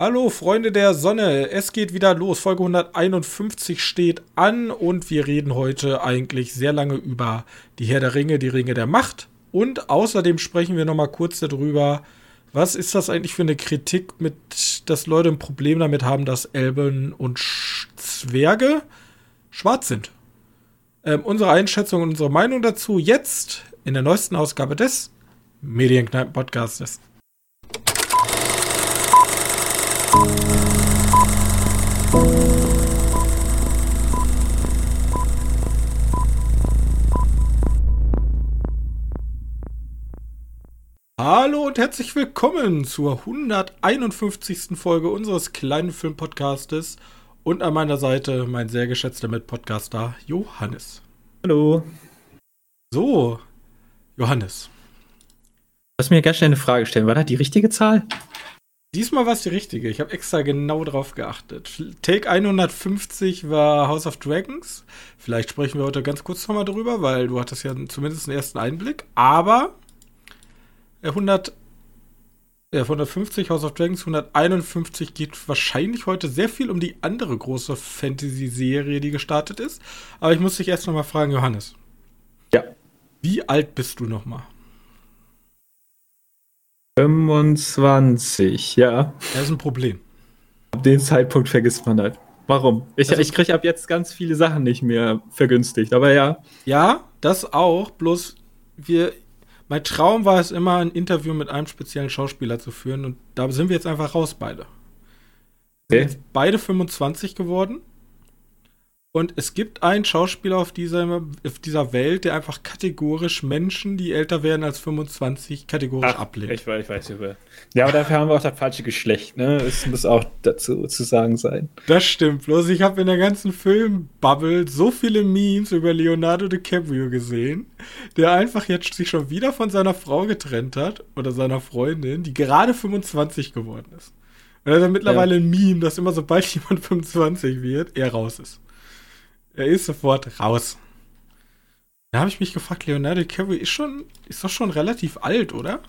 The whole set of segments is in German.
Hallo Freunde der Sonne, es geht wieder los. Folge 151 steht an und wir reden heute eigentlich sehr lange über die Herr der Ringe, die Ringe der Macht. Und außerdem sprechen wir nochmal kurz darüber, was ist das eigentlich für eine Kritik, mit, dass Leute ein Problem damit haben, dass Elben und Zwerge schwarz sind. Ähm, unsere Einschätzung und unsere Meinung dazu jetzt in der neuesten Ausgabe des Medienkneipen-Podcastes. Hallo und herzlich willkommen zur 151. Folge unseres kleinen Filmpodcastes und an meiner Seite mein sehr geschätzter Mitpodcaster Johannes. Hallo. So, Johannes. Du hast mir ganz schnell eine Frage stellen. War das die richtige Zahl? Diesmal war es die richtige. Ich habe extra genau drauf geachtet. Take 150 war House of Dragons. Vielleicht sprechen wir heute ganz kurz nochmal drüber, weil du hattest ja zumindest einen ersten Einblick. Aber 100, ja, 150 House of Dragons, 151 geht wahrscheinlich heute sehr viel um die andere große Fantasy-Serie, die gestartet ist. Aber ich muss dich erst nochmal fragen, Johannes. Ja. Wie alt bist du nochmal? 25, ja. Das ist ein Problem. Ab dem Zeitpunkt vergisst man halt. Warum? Ich, also, ich kriege ab jetzt ganz viele Sachen nicht mehr vergünstigt, aber ja. Ja, das auch. Bloß wir. Mein Traum war es immer, ein Interview mit einem speziellen Schauspieler zu führen und da sind wir jetzt einfach raus, beide. Okay. beide 25 geworden. Und es gibt einen Schauspieler auf dieser, auf dieser Welt, der einfach kategorisch Menschen, die älter werden als 25, kategorisch Ach, ablehnt. Ich weiß, ich weiß über. Ja, aber dafür haben wir auch das falsche Geschlecht, ne? Es muss auch dazu zu sagen sein. Das stimmt. Bloß ich habe in der ganzen Filmbubble so viele Memes über Leonardo DiCaprio gesehen, der einfach jetzt sich schon wieder von seiner Frau getrennt hat oder seiner Freundin, die gerade 25 geworden ist. Und er ist mittlerweile ja. ein Meme, dass immer sobald jemand 25 wird, er raus ist. Er ist sofort raus. Da habe ich mich gefragt, Leonardo DiCaprio ist schon, ist doch schon relativ alt, oder?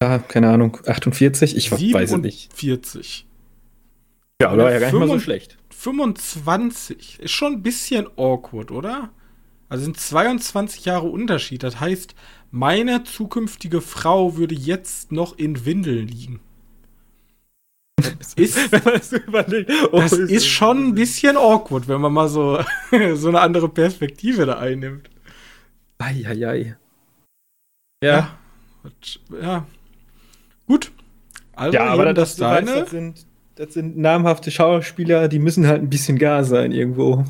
Ja, keine Ahnung, 48? Ich 47. weiß es nicht. 40. Ja, aber ja gar nicht mal so schlecht. 25 ist schon ein bisschen awkward, oder? Also sind 22 Jahre Unterschied. Das heißt, meine zukünftige Frau würde jetzt noch in Windeln liegen. ist, wenn man so überlegt, oh, das ist, ist schon ein bisschen awkward, wenn man mal so, so eine andere Perspektive da einnimmt. Eieiei. Ja. Ja. ja. Gut. Also, ja, aber das, das, weißt, das, sind, das sind namhafte Schauspieler, die müssen halt ein bisschen gar sein irgendwo.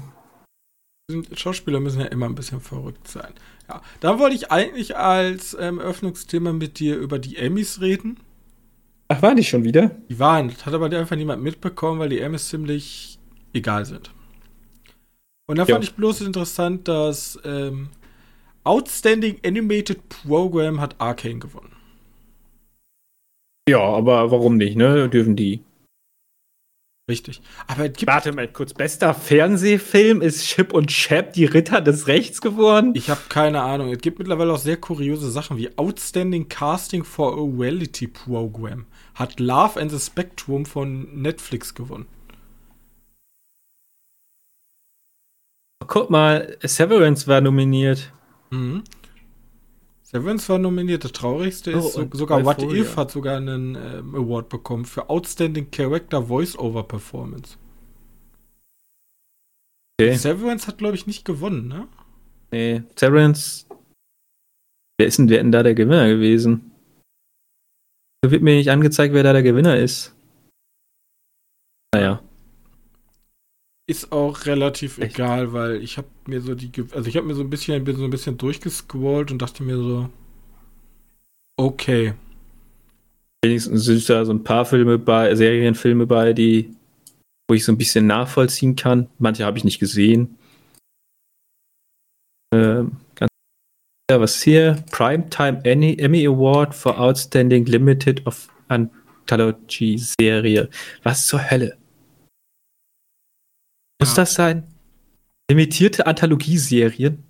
Schauspieler müssen ja immer ein bisschen verrückt sein. Ja, dann wollte ich eigentlich als ähm, Öffnungsthema mit dir über die Emmys reden. Ach, waren die schon wieder? Die waren. Das hat aber einfach niemand mitbekommen, weil die Emmys ziemlich egal sind. Und da fand ich bloß interessant, dass ähm, Outstanding Animated Program hat Arcane gewonnen. Ja, aber warum nicht, ne? Dürfen die. Richtig. Aber es gibt Warte mal kurz. Bester Fernsehfilm ist Chip und Chap, die Ritter des Rechts geworden? Ich habe keine Ahnung. Es gibt mittlerweile auch sehr kuriose Sachen wie Outstanding Casting for a Reality Program hat Love and the Spectrum von Netflix gewonnen. Guck mal, Severance war nominiert. Mhm. Severance war nominiert. Das Traurigste ist, oh, so, sogar What If hat sogar einen ähm, Award bekommen für Outstanding Character Voice-Over Performance. Okay. Severance hat, glaube ich, nicht gewonnen, ne? Nee, Severance. Wer ist denn, wer denn da der Gewinner gewesen? Da wird mir nicht angezeigt, wer da der Gewinner ist. Naja. Ist auch relativ Echt? egal, weil ich habe mir so die, also ich habe mir so ein bisschen, bin so ein bisschen durchgescrollt und dachte mir so, okay. Wenigstens sind da so ein paar Filme bei, Serienfilme bei, die, wo ich so ein bisschen nachvollziehen kann. Manche habe ich nicht gesehen. Ähm, was ist hier? Primetime Emmy Award for Outstanding Limited of Anthology Serie. Was zur Hölle? Muss ja. das sein? Limitierte Anthologieserien?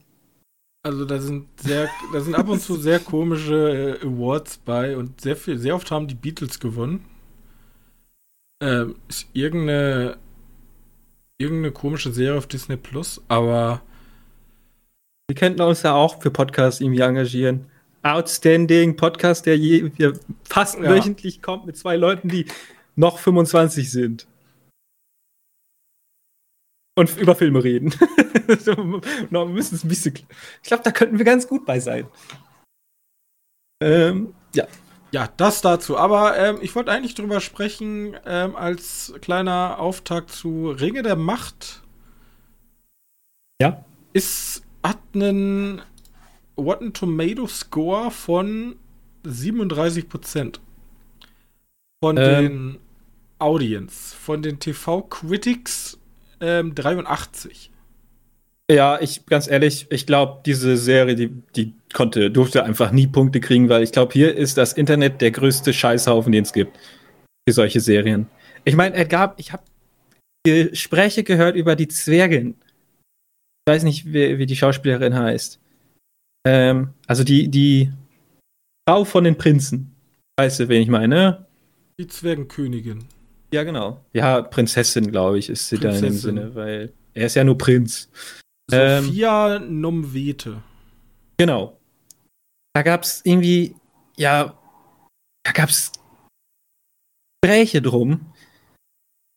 Also da sind sehr, da sind ab und zu sehr komische äh, Awards bei und sehr viel, sehr oft haben die Beatles gewonnen. Ähm, ist irgendeine, irgendeine komische Serie auf Disney Plus, aber. Wir könnten uns ja auch für Podcasts irgendwie engagieren. Outstanding Podcast, der je, fast ja. wöchentlich kommt mit zwei Leuten, die noch 25 sind. Und über Filme reden. wir müssen es ein bisschen. Ich glaube, da könnten wir ganz gut bei sein. Ähm, ja. Ja, das dazu. Aber ähm, ich wollte eigentlich drüber sprechen, ähm, als kleiner Auftakt zu Ringe der Macht. Ja. Ist, hat einen Rotten Tomato Score von 37 Prozent. Von ähm. den Audience. Von den TV Critics ähm, 83. Ja, ich ganz ehrlich, ich glaube, diese Serie, die, die konnte, durfte einfach nie Punkte kriegen, weil ich glaube, hier ist das Internet der größte Scheißhaufen, den es gibt für solche Serien. Ich meine, er gab, ich habe Gespräche gehört über die Zwergin. Ich weiß nicht, wie, wie die Schauspielerin heißt. Ähm, also die, die Frau von den Prinzen. Weißt du, wen ich meine? Die Zwergenkönigin. Ja, genau. Ja, Prinzessin, glaube ich, ist sie da in dem Sinne, weil er ist ja nur Prinz. Sophia ähm, Nomvete. Genau. Da gab es irgendwie, ja, da gab es Gespräche drum.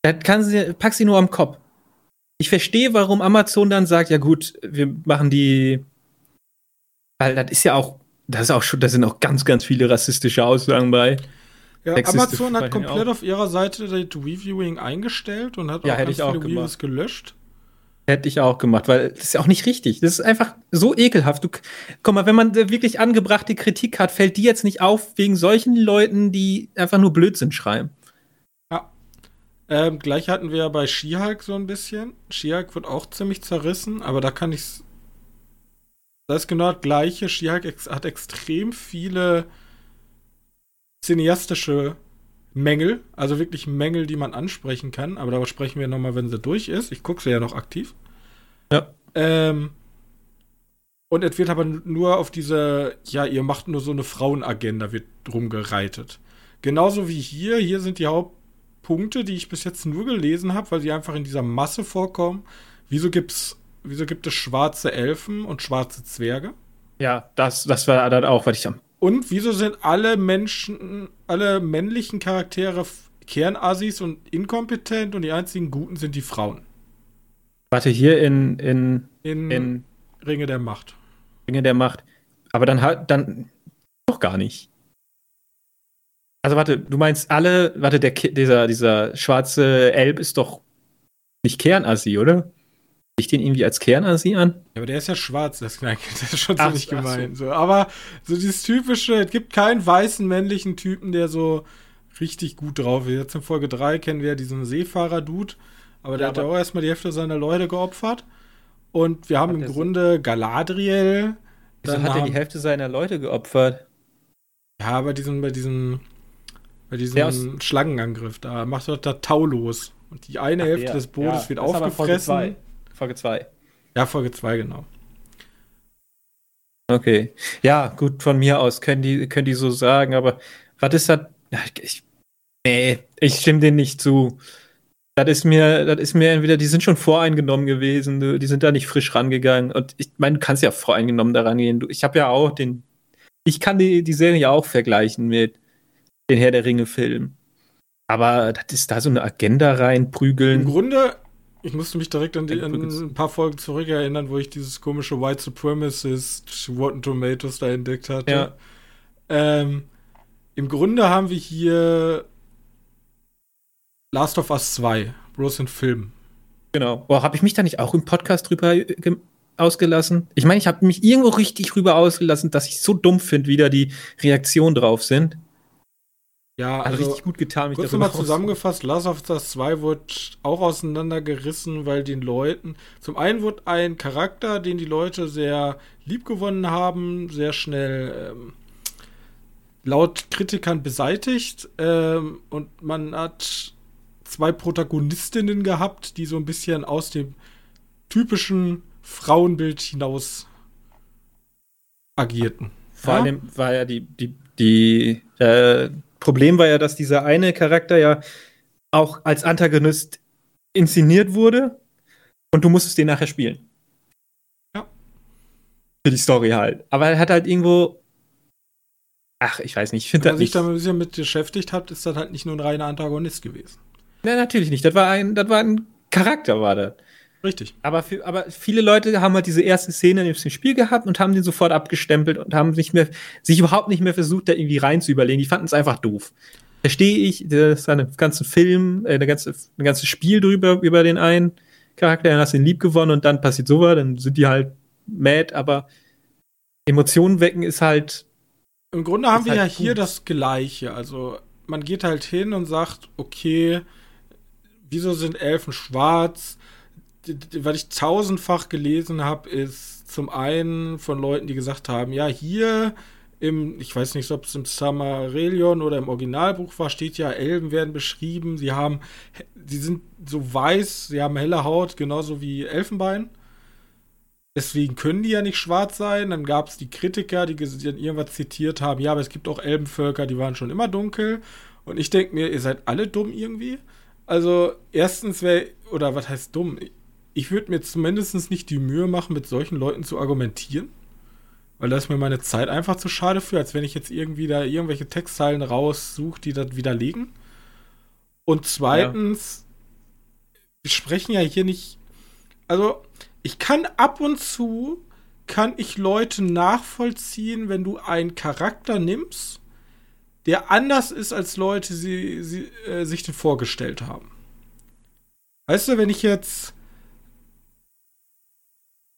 Da kann sie, pack sie nur am Kopf. Ich verstehe, warum Amazon dann sagt, ja gut, wir machen die, weil das ist ja auch, das ist auch schon, da sind auch ganz, ganz viele rassistische Aussagen bei. Ja, Amazon hat komplett auf ihrer Seite das Reviewing eingestellt und hat ja, auch ganz viele Reviews gelöscht. Hätte ich auch gemacht, weil das ist ja auch nicht richtig. Das ist einfach so ekelhaft. Du, guck mal, wenn man wirklich angebrachte Kritik hat, fällt die jetzt nicht auf wegen solchen Leuten, die einfach nur Blödsinn schreiben. Ähm, gleich hatten wir ja bei She-Hulk so ein bisschen. She-Hulk wird auch ziemlich zerrissen, aber da kann ich. Das ist genau das gleiche. She-Hulk ex hat extrem viele cineastische Mängel, also wirklich Mängel, die man ansprechen kann, aber darüber sprechen wir nochmal, wenn sie durch ist. Ich gucke sie ja noch aktiv. Ja. Ähm, und es wird aber nur auf diese, ja, ihr macht nur so eine Frauenagenda, wird drum gereitet. Genauso wie hier. Hier sind die Hauptpunkte, die ich bis jetzt nur gelesen habe, weil sie einfach in dieser Masse vorkommen. Wieso gibt's, wieso gibt es schwarze Elfen und schwarze Zwerge? Ja, das, das war dann auch, was ich am und wieso sind alle Menschen, alle männlichen Charaktere Kernassis und inkompetent und die einzigen Guten sind die Frauen? Warte, hier in, in, in, in Ringe der Macht. Ringe der Macht. Aber dann halt, dann doch gar nicht. Also warte, du meinst alle, warte, der, dieser, dieser schwarze Elb ist doch nicht Kernassi, oder? ich den irgendwie als Kernasi an? Ja, aber der ist ja schwarz, das, das ist schon ach, ziemlich gemein. So. so. Aber so dieses typische, es gibt keinen weißen männlichen Typen, der so richtig gut drauf ist. Jetzt in Folge 3 kennen wir ja diesen Seefahrer-Dude, aber der ja, hat ja auch erstmal die Hälfte seiner Leute geopfert. Und wir haben im Grunde Galadriel. Wieso hat er die Hälfte seiner Leute geopfert? Ja, bei diesem, bei diesem, bei diesem Schlangenangriff, da macht er da Tau los. Und die eine Ach, Hälfte ja. des Bootes ja, wird aufgefressen. Folge 2. Ja, Folge 2, genau. Okay. Ja, gut, von mir aus können die, können die so sagen, aber was ist das? Ich, nee, ich stimme denen nicht zu. Das ist mir, das ist mir entweder, die sind schon voreingenommen gewesen, die sind da nicht frisch rangegangen. Und ich meine, du kannst ja voreingenommen da rangehen. Ich habe ja auch den, ich kann die, die Serie ja auch vergleichen mit den Herr der Ringe-Filmen. Aber das ist da so eine Agenda reinprügeln. Im Grunde ich musste mich direkt an, die, an ein paar Folgen zurückerinnern, wo ich dieses komische White Supremacist Rotten Tomatoes da entdeckt hatte. Ja. Ähm, Im Grunde haben wir hier Last of Us 2, bloß in Film. Genau. Boah, habe ich mich da nicht auch im Podcast drüber ausgelassen? Ich meine, ich habe mich irgendwo richtig drüber ausgelassen, dass ich so dumm finde, wie da die Reaktionen drauf sind. Ja, Hat also richtig gut getan, mich kurz mal zusammengefasst, Last of Us 2 wurde auch auseinandergerissen, weil den Leuten, zum einen wurde ein Charakter, den die Leute sehr lieb gewonnen haben, sehr schnell ähm, laut Kritikern beseitigt ähm, und man hat zwei Protagonistinnen gehabt, die so ein bisschen aus dem typischen Frauenbild hinaus agierten. Vor ja? allem war ja die, die, die äh Problem war ja, dass dieser eine Charakter ja auch als Antagonist inszeniert wurde und du musstest den nachher spielen. Ja. Für die Story halt. Aber er hat halt irgendwo. Ach, ich weiß nicht. Ich Wenn man sich da ein bisschen mit beschäftigt hat, ist das halt nicht nur ein reiner Antagonist gewesen. Nein, natürlich nicht. Das war ein, das war ein Charakter, war das. Richtig. Aber, für, aber viele Leute haben halt diese erste Szene im Spiel gehabt und haben den sofort abgestempelt und haben nicht mehr, sich überhaupt nicht mehr versucht, da irgendwie rein zu überlegen. Die fanden es einfach doof. Verstehe ich, das ist ein ganzen Film, äh, ein ganze, ein ganzes Spiel drüber, über den einen Charakter, dann hast du ihn lieb gewonnen und dann passiert sowas, dann sind die halt mad, aber Emotionen wecken ist halt, Im Grunde haben wir halt ja hier gut. das Gleiche. Also, man geht halt hin und sagt, okay, wieso sind Elfen schwarz? Was ich tausendfach gelesen habe, ist zum einen von Leuten, die gesagt haben, ja, hier im, ich weiß nicht, ob es im Samarillion oder im Originalbuch war, steht ja, Elben werden beschrieben, sie haben, sie sind so weiß, sie haben helle Haut, genauso wie Elfenbein. Deswegen können die ja nicht schwarz sein. Dann gab es die Kritiker, die irgendwas zitiert haben. Ja, aber es gibt auch Elbenvölker, die waren schon immer dunkel. Und ich denke mir, ihr seid alle dumm irgendwie. Also, erstens wäre, oder was heißt dumm? Ich würde mir zumindest nicht die Mühe machen, mit solchen Leuten zu argumentieren. Weil da ist mir meine Zeit einfach zu schade für, als wenn ich jetzt irgendwie da irgendwelche Textzeilen raussuche, die das widerlegen. Und zweitens, wir sprechen ja hier nicht. Also, ich kann ab und zu, kann ich Leute nachvollziehen, wenn du einen Charakter nimmst, der anders ist, als Leute sie, sie, äh, sich den vorgestellt haben. Weißt du, wenn ich jetzt.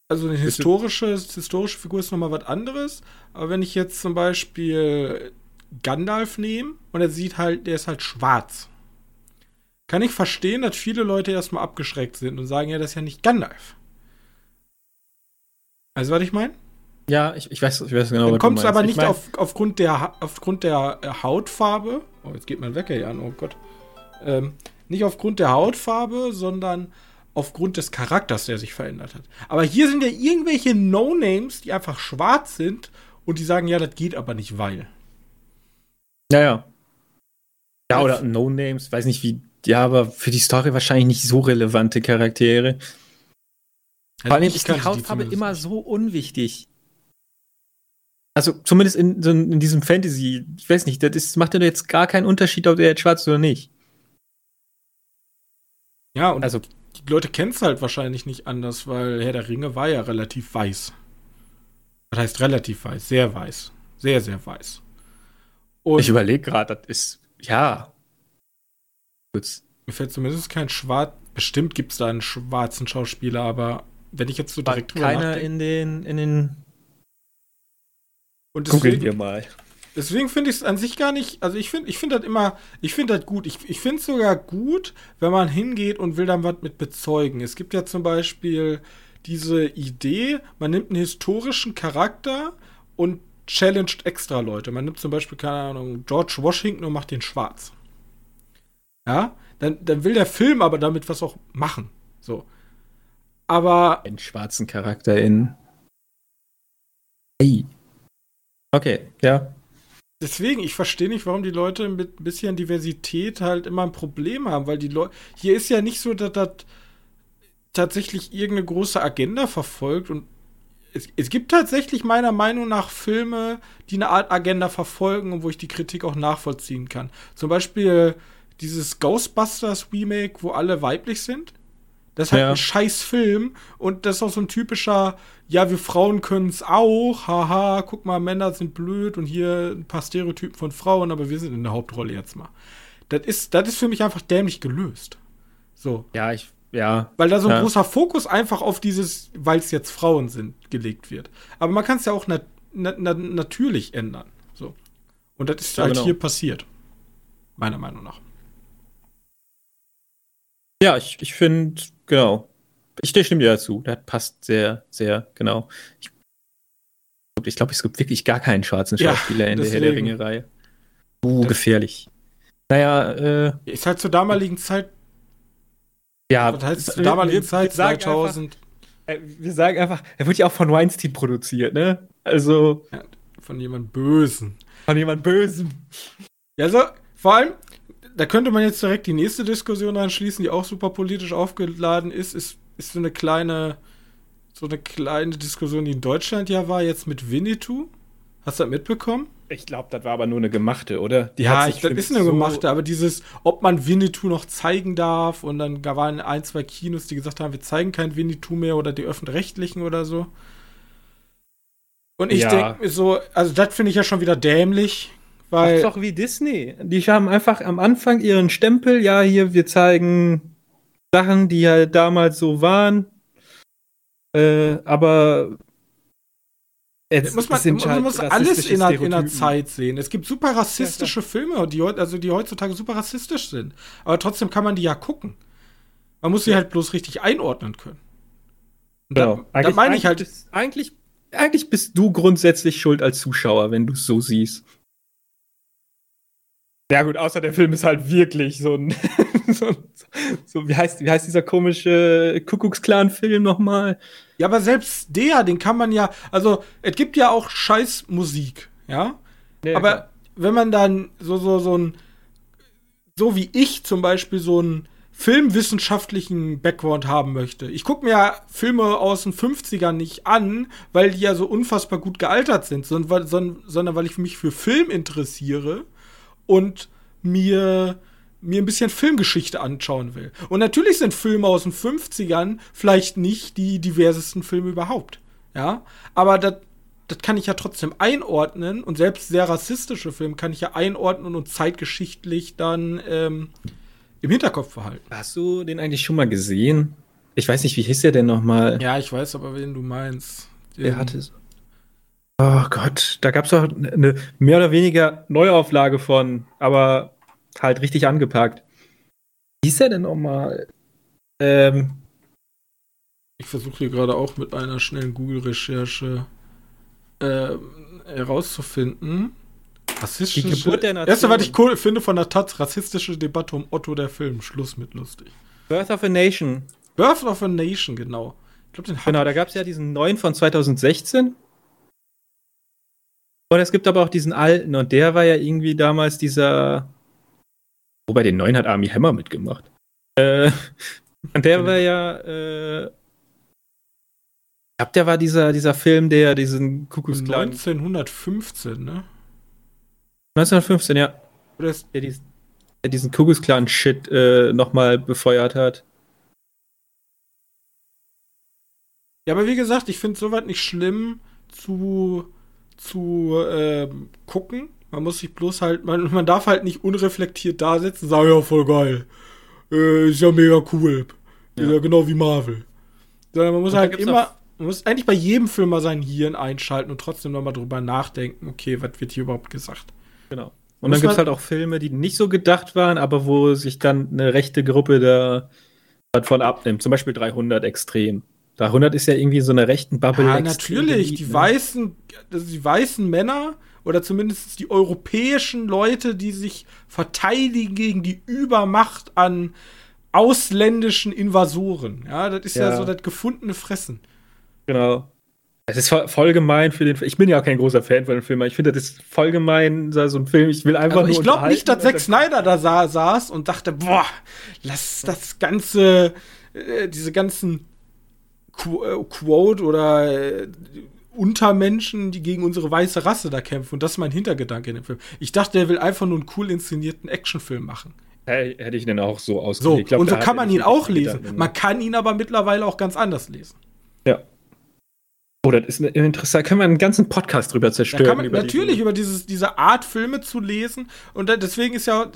Also eine historische, historische Figur ist nochmal was anderes, aber wenn ich jetzt zum Beispiel Gandalf nehme und er sieht halt, der ist halt schwarz, kann ich verstehen, dass viele Leute erstmal abgeschreckt sind und sagen, ja, das ist ja nicht Gandalf. Also, was ich meine? ja, ich, ich weiß, ich weiß genau, Dann kommst du aber Ich nicht mein- auf, aufgrund der, aufgrund der äh, Hautfarbe. Oh, jetzt geht mein Wecker hier an, oh Gott. Ähm, nicht aufgrund der Hautfarbe, sondern aufgrund des Charakters, der sich verändert hat. Aber hier sind ja irgendwelche No-Names, die einfach schwarz sind und die sagen, ja, das geht aber nicht, weil. Ja, ja. Oder No-Names, weiß nicht wie. Ja, aber für die Story wahrscheinlich nicht so relevante Charaktere. Vor allem ist die Hautfarbe immer nicht. so unwichtig. Also zumindest in, in diesem Fantasy, ich weiß nicht, das ist, macht ja jetzt gar keinen Unterschied, ob der jetzt schwarz ist oder nicht. Ja, und Also, die Leute kennen es halt wahrscheinlich nicht anders, weil Herr der Ringe war ja relativ weiß. Das heißt relativ weiß, sehr weiß. Sehr, sehr weiß. Und ich überlege gerade, das ist, ja. Gut. Mir fällt zumindest kein Schwarz. Bestimmt gibt es da einen schwarzen Schauspieler, aber wenn ich jetzt so direkt drüber Keiner nachdenke. in den, in den. Und Googeln wir deswegen, mal. Deswegen finde ich es an sich gar nicht. Also ich finde ich find das immer. Ich finde das gut. Ich, ich finde es sogar gut, wenn man hingeht und will dann was mit bezeugen. Es gibt ja zum Beispiel diese Idee, man nimmt einen historischen Charakter und challenged extra Leute. Man nimmt zum Beispiel, keine Ahnung, George Washington und macht den schwarz. Ja, dann, dann will der Film aber damit was auch machen. So. Aber Einen schwarzen Charakter in. Hey. Okay, ja. Deswegen, ich verstehe nicht, warum die Leute mit ein bisschen Diversität halt immer ein Problem haben, weil die Leute. Hier ist ja nicht so, dass das tatsächlich irgendeine große Agenda verfolgt und es, es gibt tatsächlich meiner Meinung nach Filme, die eine Art Agenda verfolgen und wo ich die Kritik auch nachvollziehen kann. Zum Beispiel dieses Ghostbusters Remake, wo alle weiblich sind. Das ist halt Ja. ein scheiß Film und das ist auch so ein typischer, ja, wir Frauen können es auch, haha, guck mal, Männer sind blöd und hier ein paar Stereotypen von Frauen, aber wir sind in der Hauptrolle jetzt mal. Das ist, das ist für mich einfach dämlich gelöst. So. Ja, ich. Ja. Weil da so ein Ja. großer Fokus einfach auf dieses, weil es jetzt Frauen sind, gelegt wird. Aber man kann es ja auch nat na na natürlich ändern. So. Und das ist Ja, halt genau. hier passiert. Meiner Meinung nach. Ja, ich, ich finde, genau. Ich stimme dir dazu. Das passt sehr, sehr genau. Ich, ich glaube, es gibt wirklich gar keinen schwarzen Ja, Schauspieler in der Herr der. Ringe-Reihe. Uh, Das- gefährlich. Naja, äh, Ist halt zur damaligen Zeit, ja. was heißt zur damaligen wir- Zeit, wir sagen 2000, Einfach, äh, wir sagen einfach, er wird ja auch von Weinstein produziert, ne? Also ja, von jemand Bösen. von jemand Bösem. Ja, so, vor allem, da könnte man jetzt direkt die nächste Diskussion anschließen, die auch super politisch aufgeladen ist, ist, ist so eine kleine, so eine kleine Diskussion, die in Deutschland ja war, jetzt mit Winnetou. Hast du das mitbekommen? Ich glaube, das war aber nur eine gemachte, oder? Die ja, ich, das ist eine so gemachte, aber dieses, ob man Winnetou noch zeigen darf und dann da waren ein, zwei Kinos, die gesagt haben, wir zeigen kein Winnetou mehr oder die öffentlich-rechtlichen oder so. Und ich ja. denke mir so, also das finde ich ja schon wieder dämlich, weil. Das ist doch wie Disney. Die haben einfach am Anfang ihren Stempel, ja, hier, wir zeigen Sachen, die ja damals so waren. Äh, aber Jetzt muss man, man halt muss alles in einer, in einer, Zeit sehen. Es gibt super rassistische ja, Filme, die, also die heutzutage super rassistisch sind. Aber trotzdem kann man die ja gucken. Man muss sie ja. halt bloß richtig einordnen können. Genau. Da, da meine ich halt. Eigentlich, eigentlich bist du grundsätzlich schuld als Zuschauer, wenn du es so siehst. Ja, gut, außer der Film ist halt wirklich so ein. so, so, wie, heißt, wie heißt dieser komische Kuckucksklan-Film nochmal? Ja, aber selbst der, den kann man ja, also es gibt ja auch Scheißmusik, ja. ja aber klar. wenn man dann so, so, so ein, so wie ich zum Beispiel so einen filmwissenschaftlichen Background haben möchte. Ich gucke mir ja Filme aus den 50ern nicht an, weil die ja so unfassbar gut gealtert sind, sondern, sondern weil ich mich für Film interessiere und mir mir ein bisschen Filmgeschichte anschauen will. Und natürlich sind Filme aus den 50ern vielleicht nicht die diversesten Filme überhaupt. Ja, aber das das kann ich ja trotzdem einordnen und selbst sehr rassistische Filme kann ich ja einordnen und zeitgeschichtlich dann ähm, im Hinterkopf behalten. Hast du den eigentlich schon mal gesehen? Ich weiß nicht, wie hieß der denn nochmal? Ja, ich weiß aber, wen du meinst. Den der hatte so. Oh Gott, da gab es doch eine mehr oder weniger Neuauflage von, aber halt richtig angepackt. Wie ist er denn nochmal? Ähm, ich versuche hier gerade auch mit einer schnellen Google-Recherche äh, herauszufinden. Rassistische. Die Geburt der Nation. Erste, was ich cool finde von der Taz, rassistische Debatte um Otto der Film. Schluss mit lustig. Birth of a Nation. Birth of a Nation, genau. Ich glaub, den genau, da gab es ja diesen neuen von 2016. Und es gibt aber auch diesen alten und der war ja irgendwie damals dieser Wobei den neuen hat Army Hammer mitgemacht. Äh, und der war ja, äh, ich glaube, der war dieser, dieser Film, der diesen Kuckucksklan. 1915, ne? 1915, ja. Oder ist der, diesen, der diesen Kuckucksklan-Shit äh, nochmal befeuert hat. Ja, aber wie gesagt, ich finde es soweit nicht schlimm zu, zu äh, gucken. Man muss sich bloß halt, man, man darf halt nicht unreflektiert da sitzen und sagen, ja, voll geil. Äh, ist ja mega cool. Ja. Ist ja genau wie Marvel. Sondern man muss und halt immer, man muss eigentlich bei jedem Film mal sein Hirn einschalten und trotzdem nochmal drüber nachdenken, okay, was wird hier überhaupt gesagt? Genau. Und dann gibt es halt auch Filme, die nicht so gedacht waren, aber wo sich dann eine rechte Gruppe da von abnimmt. Zum Beispiel 300 extrem. 300 ist ja irgendwie so eine rechten Bubble. Ja, natürlich. Die ne? weißen, also die weißen Männer oder zumindest die europäischen Leute, die sich verteidigen gegen die Übermacht an ausländischen Invasoren. Ja, das ist ja, ja so das gefundene Fressen. Genau. Es ist voll, gemein für den Film. Ich bin ja auch kein großer Fan von dem Film, aber ich finde, das ist voll gemein, so ein Film. Ich will einfach also Ich glaube nicht, dass Zack Snyder da sa saß und dachte, boah, lass das ganze, äh, diese ganzen Quote oder äh, Untermenschen, die gegen unsere weiße Rasse da kämpfen. Und das ist mein Hintergedanke in dem Film. Ich dachte, er will einfach nur einen cool inszenierten Actionfilm machen. Hey, hätte ich den auch so ausgelegt. So, und so kann man ihn auch lesen. Man kann ihn aber mittlerweile auch ganz anders lesen. Ja. Oh, das ist interessant. Können wir einen ganzen Podcast drüber zerstören? Man, über natürlich, über dieses, diese Art Filme zu lesen. Und deswegen ist ja,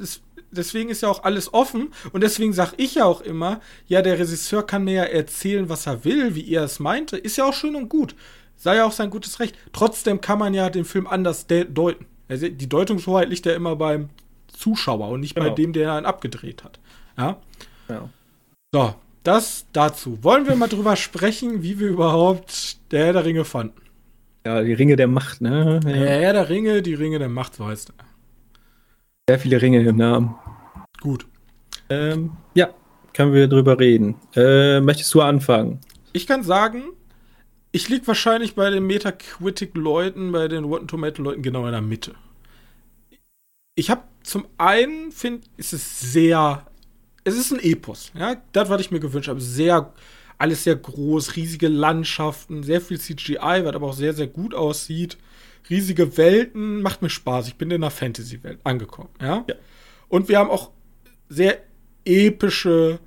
deswegen ist ja auch alles offen. Und deswegen sage ich ja auch immer, ja, der Regisseur kann mir ja erzählen, was er will, wie er es meinte. Ist ja auch schön und gut sei ja auch sein gutes Recht. Trotzdem kann man ja den Film anders deuten. Also die Deutungshoheit liegt ja immer beim Zuschauer und nicht genau. bei dem, der ihn abgedreht hat. Ja? ja. So, das dazu. Wollen wir mal drüber sprechen, wie wir überhaupt der Herr der Ringe fanden? Ja, die Ringe der Macht, ne? Ja. Der Herr der Ringe, die Ringe der Macht, so heißt er. Sehr viele Ringe im Namen. Gut. Ähm, ja, können wir drüber reden. Äh, möchtest du anfangen? Ich kann sagen, ich liege wahrscheinlich bei den Metacritic-Leuten, bei den Rotten Tomato-Leuten genau in der Mitte. ich habe zum einen, finde ist es sehr, es ist ein Epos, ja, das, was ich mir gewünscht habe, sehr, alles sehr groß, riesige Landschaften, sehr viel CGI, was aber auch sehr, sehr gut aussieht, riesige Welten, macht mir Spaß, ich bin in einer Fantasy-Welt angekommen, ja? ja. Und wir haben auch sehr epische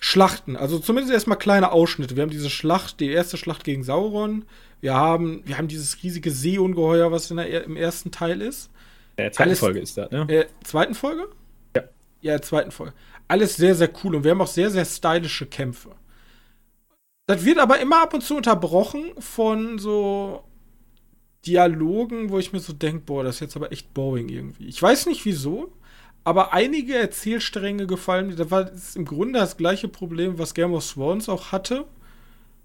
Schlachten, also zumindest erstmal kleine Ausschnitte. Wir haben diese Schlacht, die erste Schlacht gegen Sauron. Wir haben, wir haben dieses riesige Seeungeheuer, was in der, im ersten Teil ist. In der zweiten Alles, Folge ist das, ne? Äh, zweiten Folge? Ja. Ja, zweiten Folge. Alles sehr, sehr cool und wir haben auch sehr, sehr stylische Kämpfe. Das wird aber immer ab und zu unterbrochen von so Dialogen, wo ich mir so denke, boah, das ist jetzt aber echt boring irgendwie. Ich weiß nicht wieso, aber einige Erzählstränge gefallen mir. Da war im Grunde das gleiche Problem, was Game of Thrones auch hatte.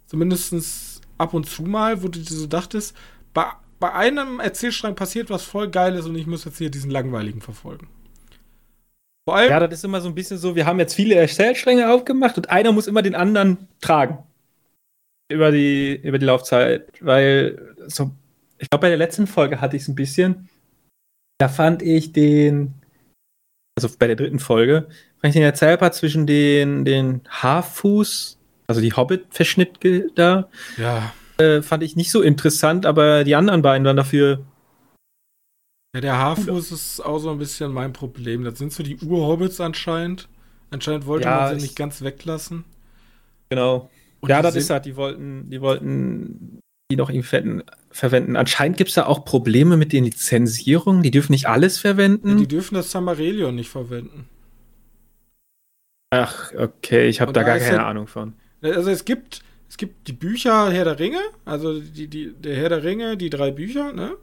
Zumindest ab und zu mal, wo du dir so dachtest, bei bei einem Erzählstrang passiert was voll Geiles und ich muss jetzt hier diesen langweiligen verfolgen. Vor allem. Ja, das ist immer so ein bisschen so, wir haben jetzt viele Erzählstränge aufgemacht und einer muss immer den anderen tragen. Über die, über die Laufzeit. Weil, so, ich glaube, bei der letzten Folge hatte ich es ein bisschen. Da fand ich den, also bei der dritten Folge, fand ich den Erzählpart zwischen den, den Haarfuß, also die Hobbit-Verschnitt da. Ja äh, fand ich nicht so interessant, aber die anderen beiden waren dafür. Ja, der Haarfuß ist auch so ein bisschen mein Problem. Das sind so die Ur-Hobbits anscheinend. Anscheinend wollte ja, man sie nicht ganz weglassen. Genau. Und ja, das ist halt, die wollten, die wollten die noch irgendwie verwenden. Anscheinend gibt es da auch Probleme mit den Lizenzierungen. Die dürfen nicht alles verwenden. Ja, die dürfen das Samarelion nicht verwenden. Ach, okay, ich habe da gar keine Ahnung von. Also es gibt, es gibt die Bücher Herr der Ringe, also die, die, der Herr der Ringe, die drei Bücher, ne?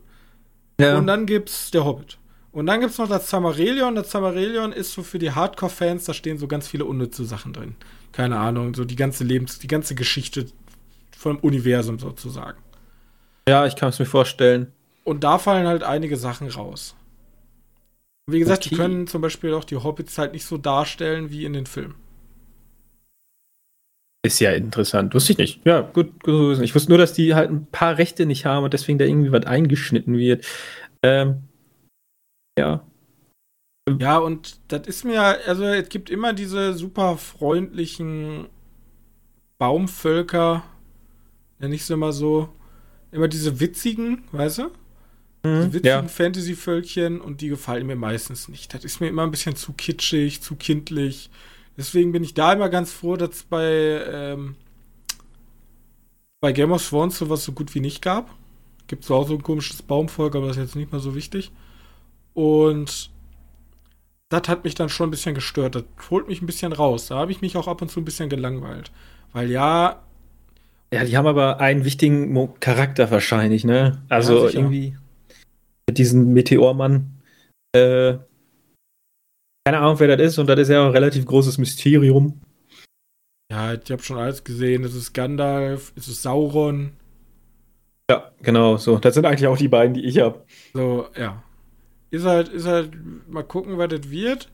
Ja. Und dann gibt's der Hobbit. Und dann gibt's noch das Zamarelion. Das Zamarelion ist so für die Hardcore-Fans, da stehen so ganz viele unnütze Sachen drin. Keine Ahnung, so die ganze Lebens-, die ganze Geschichte vom Universum sozusagen. Ja, ich kann es mir vorstellen. Und da fallen halt einige Sachen raus. Wie gesagt, okay. die können zum Beispiel auch die Hobbits halt nicht so darstellen wie in den Filmen. Ist ja interessant. Wusste ich nicht. Ja, gut, gut. Ich wusste nur, dass die halt ein paar Rechte nicht haben und deswegen da irgendwie was eingeschnitten wird. Ähm, ja. Ja, und das ist mir, also es gibt immer diese super freundlichen Baumvölker, nenne ich es immer so. Immer diese witzigen, weißt du? Mhm, diese witzigen ja. Fantasy-Völkchen und die gefallen mir meistens nicht. Das ist mir immer ein bisschen zu kitschig, zu kindlich. Deswegen bin ich da immer ganz froh, dass es bei, ähm, bei Game of Thrones sowas so gut wie nicht gab. Gibt zwar auch so ein komisches Baumvolk, aber das ist jetzt nicht mehr so wichtig. Und das hat mich dann schon ein bisschen gestört. Das holt mich ein bisschen raus. Da habe ich mich auch ab und zu ein bisschen gelangweilt. Weil ja. Ja, die haben aber einen wichtigen Mo Charakter wahrscheinlich, ne? Also ja, irgendwie mit diesem Meteormann. Äh, keine Ahnung, wer das ist, und das ist ja ein relativ großes Mysterium. Ja, ich habe schon alles gesehen. Es ist Gandalf, es ist Sauron. Ja, genau, so. Das sind eigentlich auch die beiden, die ich habe. So, ja. Ist halt, ist halt, mal gucken, was das wird.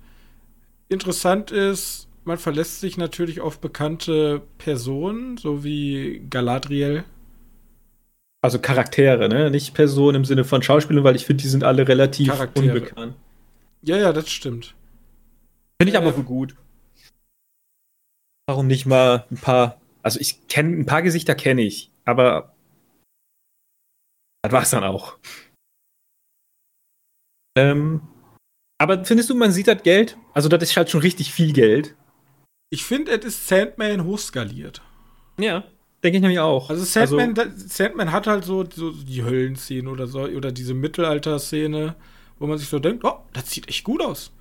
Interessant ist, man verlässt sich natürlich auf bekannte Personen, so wie Galadriel. Also Charaktere, ne? Nicht Personen im Sinne von Schauspielern, weil ich finde, die sind alle relativ Charaktere. unbekannt. Ja, ja, das stimmt. Finde ich aber für gut. Warum nicht mal ein paar. Also ich kenne ein paar Gesichter kenne ich, aber das war's dann auch. Ähm, aber findest du, man sieht das Geld? Also das ist halt schon richtig viel Geld. Ich finde, es ist Sandman hochskaliert. Ja, denke ich nämlich auch. Also Sandman, also, Sandman hat halt so, so die Höllenszene oder so, oder diese Mittelalter-Szene, wo man sich so denkt, oh, das sieht echt gut aus.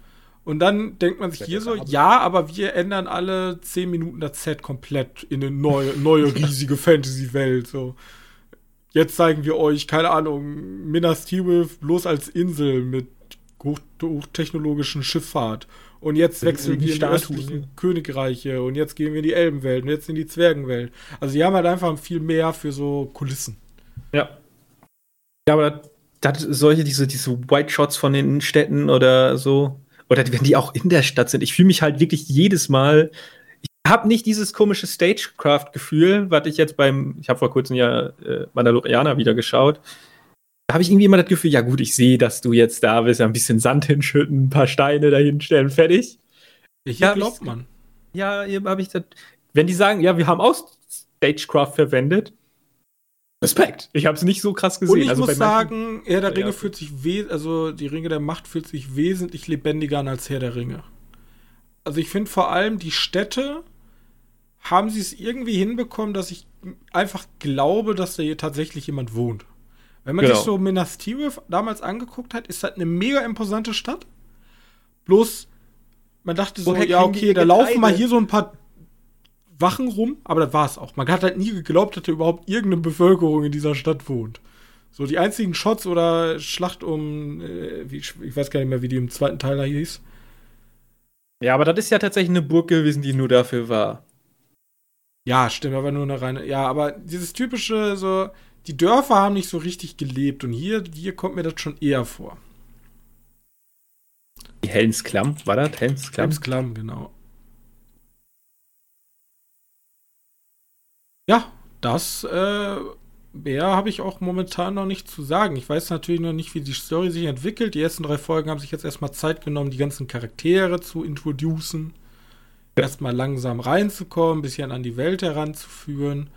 Und dann denkt man sich hier so, ja, aber wir ändern alle 10 Minuten das Set komplett in eine neue, neue riesige Fantasy-Welt. So. Jetzt zeigen wir euch, keine Ahnung, Minas Tirith bloß als Insel mit hoch, hochtechnologischen Schifffahrt. Und jetzt wechseln wir in die östlichen Königreiche und jetzt gehen wir in die Elbenwelt und jetzt in die Zwergenwelt. Also die haben halt einfach viel mehr für so Kulissen. Ja. Ja, aber das, solche, diese, diese White Shots von den Städten oder so, oder wenn die auch in der Stadt sind. Ich fühle mich halt wirklich jedes Mal. Ich habe nicht dieses komische Stagecraft-Gefühl, was ich jetzt beim, ich habe vor kurzem ja äh, Mandalorianer wieder geschaut. Da habe ich irgendwie immer das Gefühl, ja gut, ich sehe, dass du jetzt da bist, ein bisschen Sand hinschütten, ein paar Steine dahinstellen, fertig. Hier glaubt man. Ja, hier habe ich das. Wenn die sagen, ja, wir haben auch Stagecraft verwendet, Respekt. Ich habe es nicht so krass gesehen. Und ich also muss sagen, Herr der Ringe ja, fühlt sich also die Ringe der Macht fühlt sich wesentlich lebendiger an als Herr der Ringe. Also ich finde vor allem die Städte haben sie es irgendwie hinbekommen, dass ich einfach glaube, dass da hier tatsächlich jemand wohnt. Wenn man genau. sich so Minas Tirith damals angeguckt hat, ist das eine mega imposante Stadt. Bloß, man dachte so, Woher ja, okay, da laufen mal hier so ein paar Wachen rum, aber das war es auch. Man hat halt nie geglaubt, dass da überhaupt irgendeine Bevölkerung in dieser Stadt wohnt. So, die einzigen Shots oder Schlacht um, äh, wie, ich weiß gar nicht mehr, wie die im zweiten Teil da hieß. Ja, aber das ist ja tatsächlich eine Burg gewesen, die nur dafür war. Ja, stimmt, aber nur eine reine. Ja, aber dieses typische, so, die Dörfer haben nicht so richtig gelebt und hier, hier kommt mir das schon eher vor. Die Helmsklamm, war das? Helmsklamm? Helmsklamm, genau. Ja, das äh, mehr habe ich auch momentan noch nicht zu sagen. Ich weiß natürlich noch nicht, wie die Story sich entwickelt. Die ersten drei Folgen haben sich jetzt erstmal Zeit genommen, die ganzen Charaktere zu introducen. Ja. Erstmal langsam reinzukommen, ein bisschen an die Welt heranzuführen.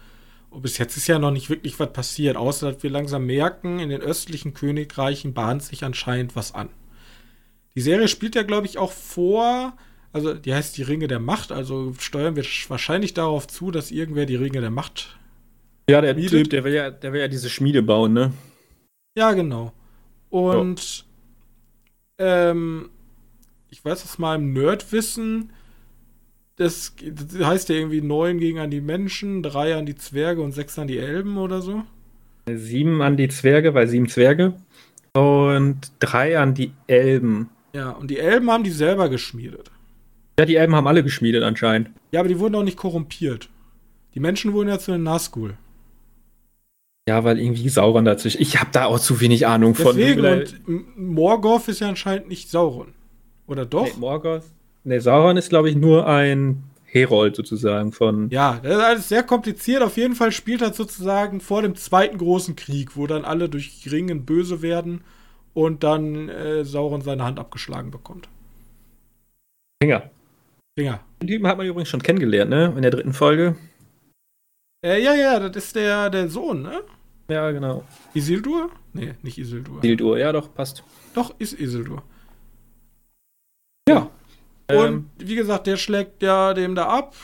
Und bis jetzt ist ja noch nicht wirklich was passiert, außer dass wir langsam merken, in den östlichen Königreichen bahnt sich anscheinend was an. Die Serie spielt ja, glaube ich, auch vor also die heißt die Ringe der Macht, also steuern wir wahrscheinlich darauf zu, dass irgendwer die Ringe der Macht. Ja, der. Typ, der will ja, der will ja diese Schmiede bauen, ne? Ja, genau. Und ja. ähm, ich weiß mal im Nerdwissen, das, das heißt ja irgendwie neun gegen an die Menschen, drei an die Zwerge und sechs an die Elben oder so. Sieben an die Zwerge, weil sieben Zwerge. Und drei an die Elben. Ja, und die Elben haben die selber geschmiedet. Ja, die Elben haben alle geschmiedet anscheinend. Ja, aber die wurden auch nicht korrumpiert. Die Menschen wurden ja zu den Nazgul. Ja, weil irgendwie Sauron dazwischen. Ich habe da auch zu wenig Ahnung Deswegen, von. Und Morgoth ist ja anscheinend nicht Sauron. Oder doch? Nee, Morgoth. Nee, Sauron ist, glaube ich, nur ein Herold sozusagen von. Ja, das ist alles sehr kompliziert. Auf jeden Fall spielt das sozusagen vor dem zweiten großen Krieg, wo dann alle durch Ringen böse werden und dann äh, Sauron seine Hand abgeschlagen bekommt. Finger. Finger. Den Typen hat man übrigens schon kennengelernt, ne? In der dritten Folge. Äh, ja, ja, das ist der, der Sohn, ne? Ja, genau. Isildur? Nee, nicht Isildur. Isildur, ja, doch, passt. Doch, ist Isildur. Ja. Und ähm, wie gesagt, der schlägt ja dem da ab.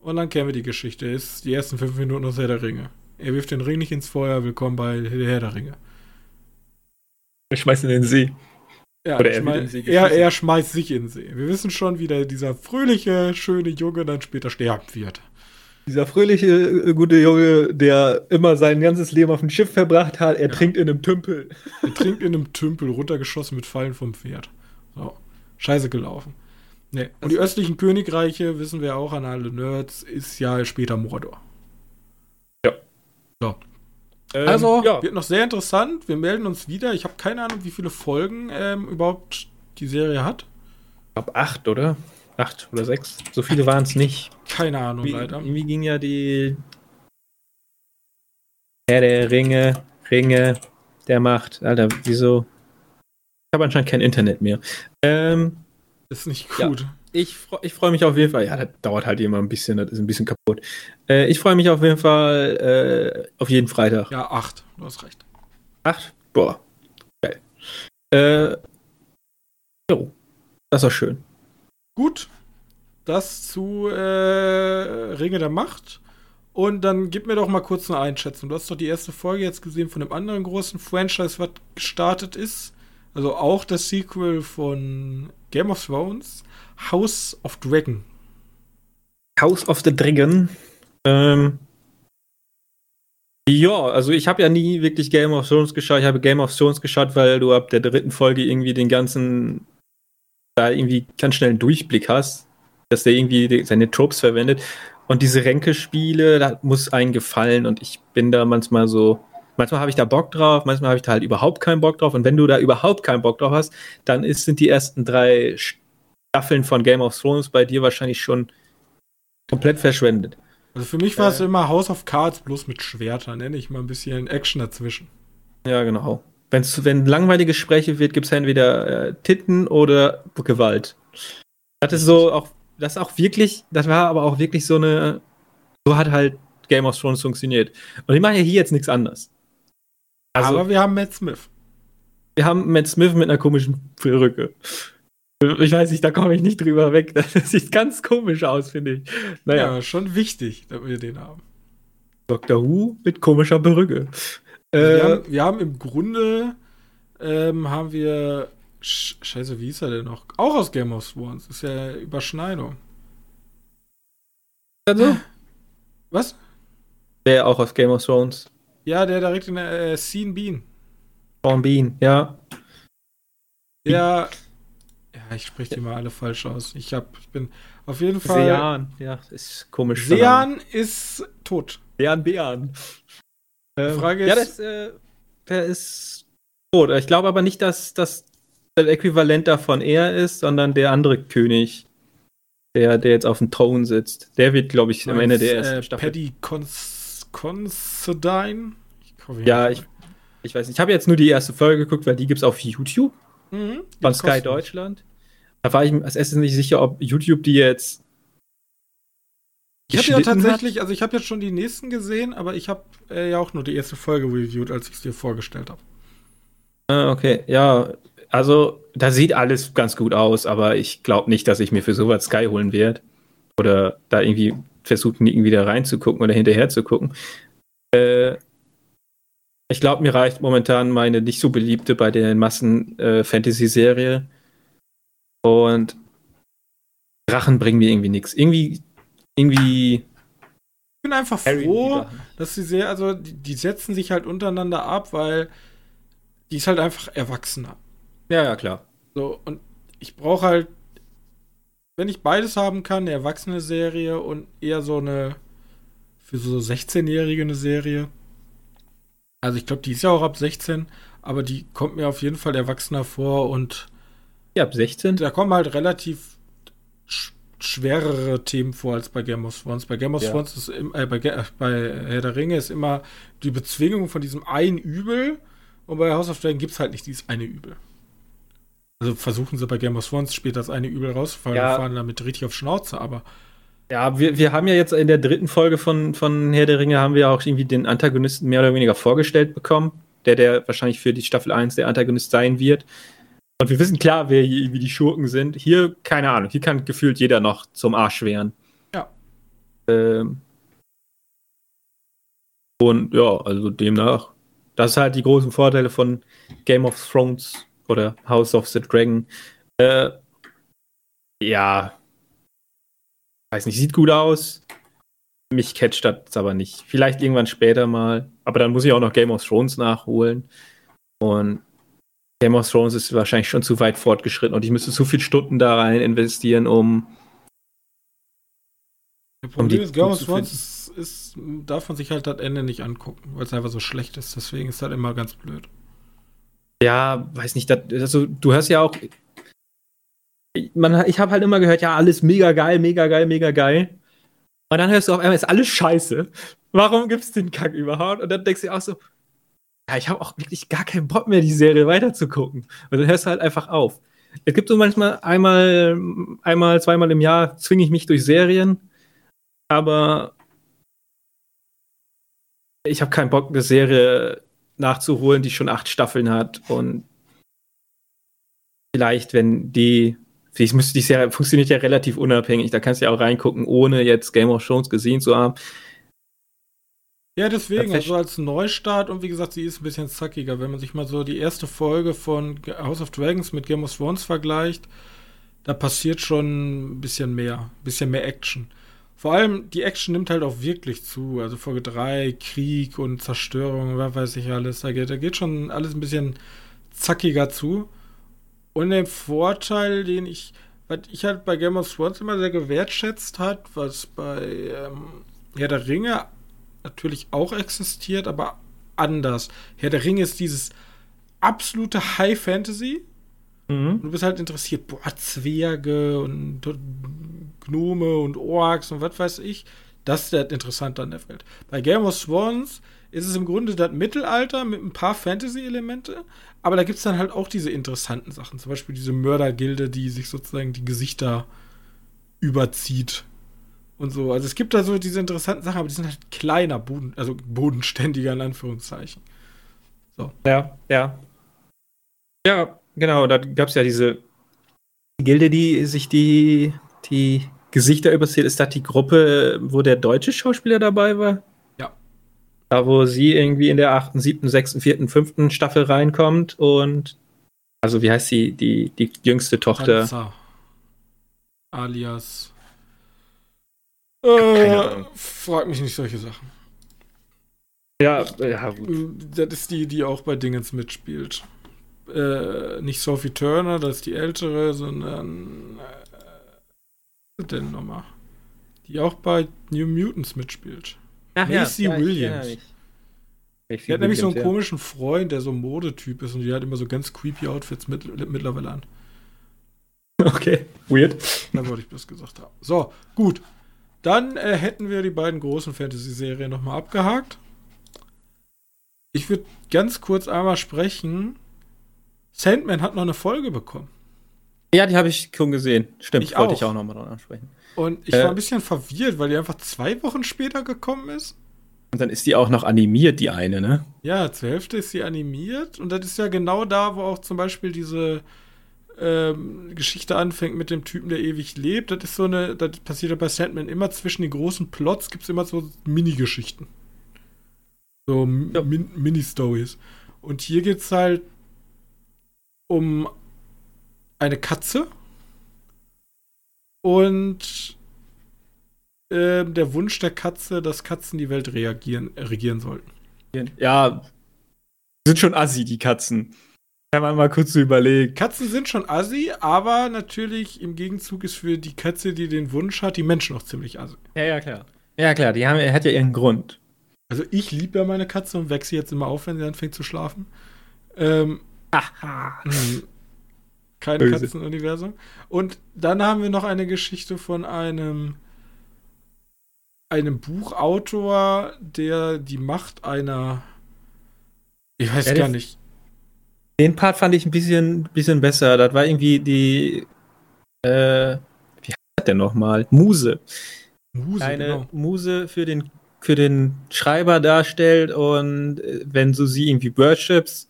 Und dann kennen wir die Geschichte. Ist die ersten fünf Minuten aus Herr der Ringe. Er wirft den Ring nicht ins Feuer. Willkommen bei Herr der Ringe. Er schmeißt in den See. Ja, Oder er, schmeiß, er, er, schmeißt sich in den See. Wir wissen schon, wie der, dieser fröhliche, schöne Junge dann später sterben wird. Dieser fröhliche, äh, gute Junge, der immer sein ganzes Leben auf dem Schiff verbracht hat, er ja. trinkt in einem Tümpel. Er trinkt in einem Tümpel, runtergeschossen mit Fallen vom Pferd. So. Scheiße gelaufen. Nee. Und die östlichen Königreiche, wissen wir auch an alle Nerds, ist ja später Mordor. Ja. So. Ähm, also, ja. wird noch sehr interessant. Wir melden uns wieder. Ich habe keine Ahnung, wie viele Folgen ähm, überhaupt die Serie hat. Ich glaube acht, oder? Acht oder sechs. So viele waren es nicht. Keine Ahnung, wie, leider. Irgendwie ging ja die Herr der Ringe, Ringe der Macht. Alter, wieso? Ich habe anscheinend kein Internet mehr. Ähm, ist nicht gut. Ja ich, ich freue mich auf jeden Fall. Ja, das dauert halt immer ein bisschen, das ist ein bisschen kaputt. Äh, ich freue mich auf jeden Fall äh, auf jeden Freitag. Ja, acht, du hast recht. Acht? Boah. Geil. Äh, jo, das war schön. Gut. Das zu äh, Ringe der Macht. Und dann gib mir doch mal kurz eine Einschätzung. Du hast doch die erste Folge jetzt gesehen von einem anderen großen Franchise, was gestartet ist. Also auch das Sequel von Game of Thrones. House of Dragon. House of the Dragon. Ähm, ja, also ich habe ja nie wirklich Game of Thrones geschaut. Ich habe Game of Thrones geschaut, weil du ab der dritten Folge irgendwie den ganzen, da irgendwie ganz schnell einen Durchblick hast, dass der irgendwie seine Tropes verwendet. Und diese Ränkespiele, da muss einen gefallen und ich bin da manchmal so, manchmal habe ich da Bock drauf, manchmal habe ich da halt überhaupt keinen Bock drauf. Und wenn du da überhaupt keinen Bock drauf hast, dann ist, sind die ersten drei Staffeln von Game of Thrones bei dir wahrscheinlich schon komplett verschwendet. Also für mich war äh, es immer House of Cards bloß mit Schwertern, nenne ich mal ein bisschen Action dazwischen. Ja, genau. Wenn's, wenn langweilige Gespräche wird, gibt es entweder äh, Titten oder Gewalt. Das ist so auch, das ist auch wirklich, das war aber auch wirklich so eine, so hat halt Game of Thrones funktioniert. Und ich mache ja hier jetzt nichts anderes. Also, aber wir haben Matt Smith. Wir haben Matt Smith mit einer komischen Perücke. Ich weiß nicht, da komme ich nicht drüber weg. Das sieht ganz komisch aus, finde ich. Naja, ja, schon wichtig, dass wir den haben. Dr. Who mit komischer Perücke. Äh, wir, haben, wir, haben, im Grunde ähm, haben wir Scheiße, wie hieß er denn noch? Auch aus Game of Thrones. Ist ja Überschneidung. Also? Was? Der auch aus Game of Thrones. Ja, der direkt in der äh, Sean Bean. Sean Bean, ja. Der. Ja, ich spreche die mal alle falsch aus. Ich hab, ich bin auf jeden Fall. Sean, ja, ist komisch. Sean ist tot. Sean Bean. Ähm, Frage ist. Ja, das, äh, der ist tot. Ich glaube aber nicht, dass das Äquivalent davon er ist, sondern der andere König, der, der jetzt auf dem Thron sitzt. Der wird, glaube ich, am Ende der ersten äh, Staffel. Paddy Considine? Ja, ich, ich weiß nicht. Ich habe jetzt nur die erste Folge geguckt, weil die gibt es auf YouTube mhm, von Sky kostenlos. Deutschland. Da war ich als erstes nicht sicher, ob YouTube die jetzt. Ich habe ja tatsächlich, hat. also ich habe jetzt schon die nächsten gesehen, aber ich habe äh, ja auch nur die erste Folge reviewed, als ich es dir vorgestellt habe. Ah, okay. Ja, also da sieht alles ganz gut aus, aber ich glaube nicht, dass ich mir für sowas Sky holen werde. Oder da irgendwie versuchen, irgendwie da reinzugucken oder hinterher zu gucken. Äh, ich glaube, mir reicht momentan meine nicht so beliebte bei den Massen-Fantasy-Serie. Äh, Und Drachen bringen mir irgendwie nichts. Irgendwie, irgendwie. Ich bin einfach froh, dass sie sehr, also die, die setzen sich halt untereinander ab, weil die ist halt einfach erwachsener. Ja, ja, klar. So, und ich brauche halt, wenn ich beides haben kann, eine erwachsene Serie und eher so eine, für so 16-Jährige eine Serie. Also ich glaube, die ist ja auch ab 16, aber die kommt mir auf jeden Fall erwachsener vor und. Ja, ab 16? Da kommen halt relativ sch schwerere Themen vor als bei Game of Thrones. Bei Game of ja. Thrones ist im, äh, bei, äh, bei Herr der Ringe ist immer die Bezwingung von diesem einen Übel und bei House of Dragon gibt es halt nicht dieses eine Übel. Also versuchen sie bei Game of Thrones später das eine Übel rauszufahren ja. und fahren damit richtig auf Schnauze, aber. Ja, wir, wir haben ja jetzt in der dritten Folge von, von Herr der Ringe haben wir auch irgendwie den Antagonisten mehr oder weniger vorgestellt bekommen, der der wahrscheinlich für die Staffel 1 der Antagonist sein wird. Und wir wissen klar, wer hier, wie die Schurken sind. Hier, keine Ahnung, hier kann gefühlt jeder noch zum Arsch wehren. Ja. Ähm. Und ja, also demnach. Das ist halt die großen Vorteile von Game of Thrones oder House of the Dragon. Äh, ja. Weiß nicht, sieht gut aus. Mich catcht das aber nicht. Vielleicht irgendwann später mal. Aber dann muss ich auch noch Game of Thrones nachholen. Und Game of Thrones ist wahrscheinlich schon zu weit fortgeschritten und ich müsste zu viele Stunden da rein investieren, um. Das Problem um ist, Game of Thrones ist, ist, darf man sich halt das Ende nicht angucken, weil es einfach so schlecht ist. Deswegen ist das immer ganz blöd. Ja, weiß nicht, das, also du hörst ja auch, man, ich habe halt immer gehört, ja, alles mega geil, mega geil, mega geil. Und dann hörst du auf einmal, ist alles scheiße. Warum gibt's den Kack überhaupt? Und dann denkst du auch so, ja, ich habe auch wirklich gar keinen Bock mehr, die Serie weiterzugucken. Und dann hörst du halt einfach auf. Es gibt so manchmal einmal, einmal, zweimal im Jahr zwinge ich mich durch Serien, aber ich habe keinen Bock, eine Serie nachzuholen, die schon acht Staffeln hat und vielleicht, wenn die, vielleicht müsste die Serie funktioniert ja relativ unabhängig, da kannst du ja auch reingucken, ohne jetzt Game of Thrones gesehen zu haben. Ja, deswegen, also als Neustart und wie gesagt, sie ist ein bisschen zackiger. Wenn man sich mal so die erste Folge von House of Dragons mit Game of Thrones vergleicht, da passiert schon ein bisschen mehr, ein bisschen mehr Action. Vor allem, die Action nimmt halt auch wirklich zu. Also Folge 3, Krieg und Zerstörung, was weiß ich alles. Da geht, da geht schon alles ein bisschen zackiger zu. Und den Vorteil, den ich, was ich halt bei Game of Thrones immer sehr gewertschätzt hat, was bei ähm, Herr der Ringe natürlich auch existiert, aber anders. Herr der Ringe ist dieses absolute High Fantasy. Mhm. Du bist halt interessiert, boah, Zwerge und Gnome und Orks und was weiß ich. Das ist das Interessante an der Welt. Bei Game of Thrones ist es im Grunde das Mittelalter mit ein paar Fantasy-Elemente, aber da gibt es dann halt auch diese interessanten Sachen. Zum Beispiel diese Mördergilde, die sich sozusagen die Gesichter überzieht und so. Also es gibt da so diese interessanten Sachen, aber die sind halt kleiner, Boden, also bodenständiger in Anführungszeichen. So. Ja, ja. Ja, genau, da gab es ja diese Gilde, die sich die, die Gesichter überzählt. Ist das die Gruppe, wo der deutsche Schauspieler dabei war? Da, wo sie irgendwie in der 8., 7., 6., 4., 5. Staffel reinkommt und also wie heißt sie, die, die jüngste Tochter? Hansa. Alias. Äh, frag mich nicht solche Sachen. Ja, ja, gut. Das ist die, die auch bei Dingens mitspielt. Äh, nicht Sophie Turner, das ist die ältere, sondern. Äh, denn nochmal? Die auch bei New Mutants mitspielt. Ach, Macy ja, Williams. Ja, Die hat nämlich so einen komischen Freund, der so ein Modetyp ist und die hat immer so ganz creepy Outfits mit, mittlerweile an. Okay, weird. Da wollte ich bloß gesagt haben. So, gut. Dann äh, hätten wir die beiden großen Fantasy-Serien nochmal abgehakt. Ich würde ganz kurz einmal sprechen. Sandman hat noch eine Folge bekommen. Ja, die habe ich schon gesehen. Stimmt, Ich wollte auch. ich auch nochmal dran ansprechen. Und ich Äh. war ein bisschen verwirrt, weil die einfach zwei Wochen später gekommen ist. Und dann ist die auch noch animiert, die eine, ne? Ja, zur Hälfte ist sie animiert. Und das ist ja genau da, wo auch zum Beispiel diese ähm, Geschichte anfängt mit dem Typen, der ewig lebt. Das ist so eine, das passiert ja bei Sandman immer zwischen den großen Plots, gibt es immer so Mini-Geschichten. So Ja. Min Mini-Stories. Und hier geht es halt um eine Katze und ähm, der Wunsch der Katze, dass Katzen die Welt reagieren, regieren sollten. Ja, sind schon assi, die Katzen. Kann man mal kurz so überlegen. Katzen sind schon assi, aber natürlich im Gegenzug ist für die Katze, die den Wunsch hat, die Menschen auch ziemlich assi. Ja, ja, klar. Ja, klar, die haben, hat ja ihren Grund. Also ich liebe ja meine Katze und wecke sie jetzt immer auf, wenn sie anfängt zu schlafen. Ähm, hm, kein. Katzenuniversum. Und dann haben wir noch eine Geschichte von einem einem Buchautor, der die Macht einer ich weiß Ja, gar der- nicht. Den Part fand ich ein bisschen, bisschen besser. Das war irgendwie die, äh, wie heißt denn nochmal? Muse. Muse, Eine genau. Muse für den, für den Schreiber darstellt und äh, wenn du sie irgendwie worships,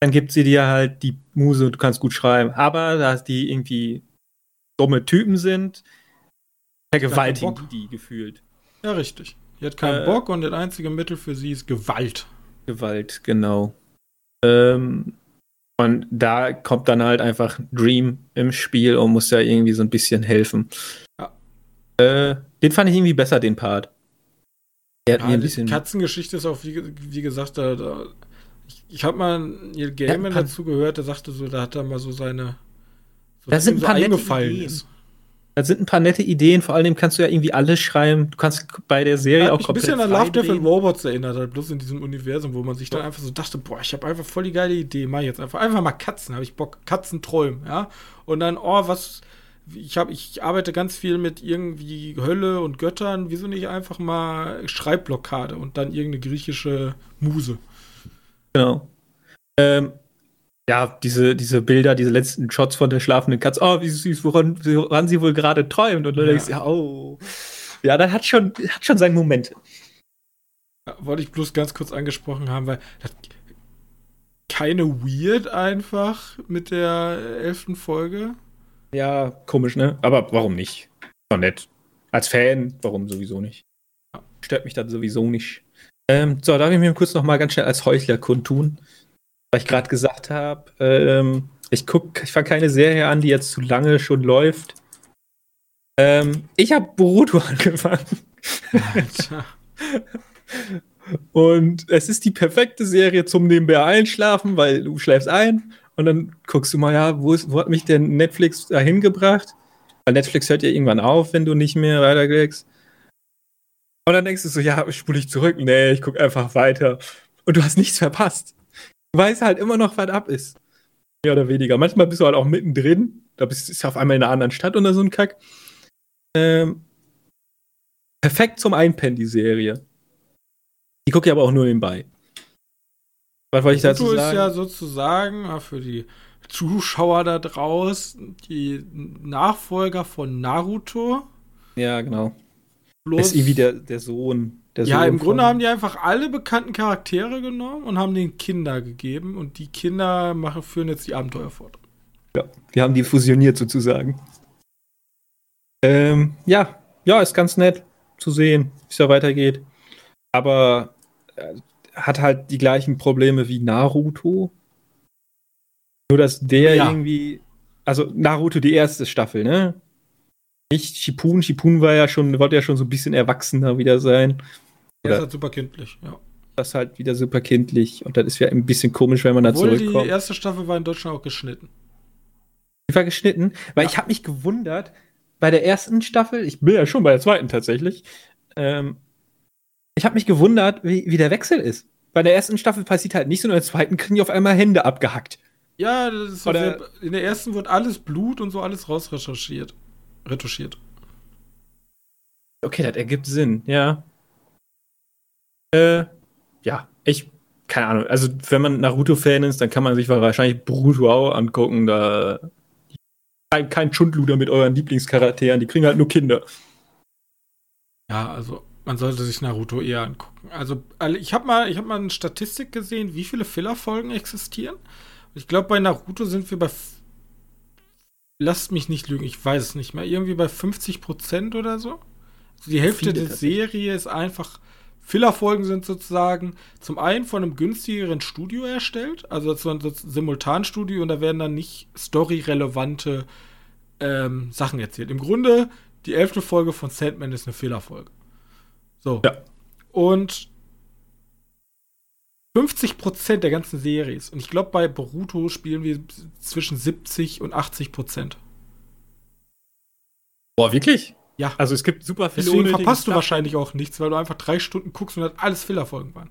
dann gibt sie dir halt die Muse und du kannst gut schreiben. Aber da die irgendwie dumme Typen sind, vergewaltigen die die gefühlt. Ja, richtig. Die hat keinen Äh, Bock und das einzige Mittel für sie ist Gewalt. Gewalt, genau. Ähm, und da kommt dann halt einfach Dream im Spiel und muss ja irgendwie so ein bisschen helfen. Ja. Äh, den fand ich irgendwie besser, den Part. Der hat Ja, mir ein die bisschen. Katzengeschichte ist auch, wie, wie gesagt, da, da ich, ich habe mal Neil Gaiman Ja, dazu gehört, der sagte so, da hat er mal so seine so, Das sind ein paar nette eingefallen Ideen. ist. Da sind ein paar nette Ideen, vor allem kannst du ja irgendwie alles schreiben. Du kannst bei der Serie Hat auch mich ein komplett bisschen an Love, Death and. Robots erinnert, halt bloß in diesem Universum, wo man sich dann einfach so dachte, boah, ich habe einfach voll die geile Idee, mach jetzt einfach. Einfach mal Katzen, habe ich Bock, Katzen träumen, ja. Und dann, oh, was, ich habe, ich arbeite ganz viel mit irgendwie Hölle und Göttern, wieso nicht einfach mal Schreibblockade und dann irgendeine griechische Muse. Genau. Ähm, ja, diese, diese Bilder, diese letzten Shots von der schlafenden Katze. Oh, wie süß, woran, woran sie wohl gerade träumt. Und du Ja. denkst, ja, oh. Ja, das hat schon, hat schon seinen Moment. Ja, wollte ich bloß ganz kurz angesprochen haben, weil das keine Weird einfach mit der elften Folge. Ja, komisch, ne? Aber warum nicht? War nett. Als Fan, warum sowieso nicht? Stört mich dann sowieso nicht. Ähm, so, darf ich mir kurz noch mal ganz schnell als Heuchler kundtun, weil ich gerade gesagt habe, ähm, ich guck, ich fange keine Serie an, die jetzt zu lange schon läuft. Ähm, ich habe Boruto angefangen und es ist die perfekte Serie zum nebenbei einschlafen, weil du schläfst ein und dann guckst du mal, ja, wo, ist, wo hat mich denn Netflix dahin gebracht? Weil Netflix hört ja irgendwann auf, wenn du nicht mehr weiterklickst. Und dann denkst du so, ja, spule ich zurück. Nee, ich guck einfach weiter. Und du hast nichts verpasst. Du weißt halt immer noch, was ab ist. Mehr oder weniger. Manchmal bist du halt auch mittendrin. Da bist du auf einmal in einer anderen Stadt oder so ein Kack. Ähm, perfekt zum Einpennen, die Serie. Die gucke ich aber auch nur nebenbei. Was wollte ich dazu sagen? ist ja sozusagen für die Zuschauer da draußen die Nachfolger von Naruto. Ja, genau. Bloß, ist irgendwie der, der Sohn. Der ja, Sohn im Grunde haben die einfach alle bekannten Charaktere genommen und haben den Kinder gegeben und die Kinder machen, führen jetzt die Abenteuer fort. Ja, wir haben die fusioniert sozusagen. Ähm, ja, ja, ist ganz nett zu sehen, wie es da weitergeht. Aber äh, hat halt die gleichen Probleme wie Naruto. Nur, dass der ja. irgendwie. Also Naruto die erste Staffel, ne? Nicht Shippuden. Shippuden war ja schon, wollte ja schon so ein bisschen erwachsener wieder sein. Er ist halt super kindlich, ja. Das ist halt wieder super kindlich. Und dann ist ja ein bisschen komisch, wenn man Obwohl da zurückkommt. Die erste Staffel war in Deutschland auch geschnitten. Die war geschnitten, weil ja. ich habe mich gewundert, bei der ersten Staffel, ich bin ja schon bei der zweiten tatsächlich, ähm, ich habe mich gewundert, wie, wie der Wechsel ist. Bei der ersten Staffel passiert halt nicht so, in der zweiten kriegen die auf einmal Hände abgehackt. Ja, das ist so sehr, in der ersten wird alles Blut und so alles rausrecherchiert. Retuschiert. Okay, das ergibt Sinn, ja. Äh, ja, ich, keine Ahnung. Also, wenn man Naruto-Fan ist, dann kann man sich wahrscheinlich Boruto auch angucken. Da kein, kein Schundluder mit euren Lieblingscharakteren, die kriegen halt nur Kinder. Ja, also man sollte sich Naruto eher angucken. Also ich habe mal, ich mal eine Statistik gesehen, wie viele Filler-Folgen existieren. Ich glaube, bei Naruto sind wir bei lasst mich nicht lügen, ich weiß es nicht mehr, irgendwie bei 50 Prozent oder so. Also die Hälfte der Serie ist einfach Filler-Folgen sind sozusagen zum einen von einem günstigeren Studio erstellt, also so ein Simultanstudio und da werden dann nicht storyrelevante ähm, Sachen erzählt. Im Grunde, die elfte Folge von Sandman ist eine Fehlerfolge. So. Ja. Und 50% der ganzen Series. Und ich glaube, bei Boruto spielen wir zwischen 70 und 80%. Boah, wirklich? Ja. Also es gibt super viele Deswegen verpasst du wahrscheinlich auch nichts, weil du einfach drei Stunden guckst und halt alles Fehlerfolgen waren.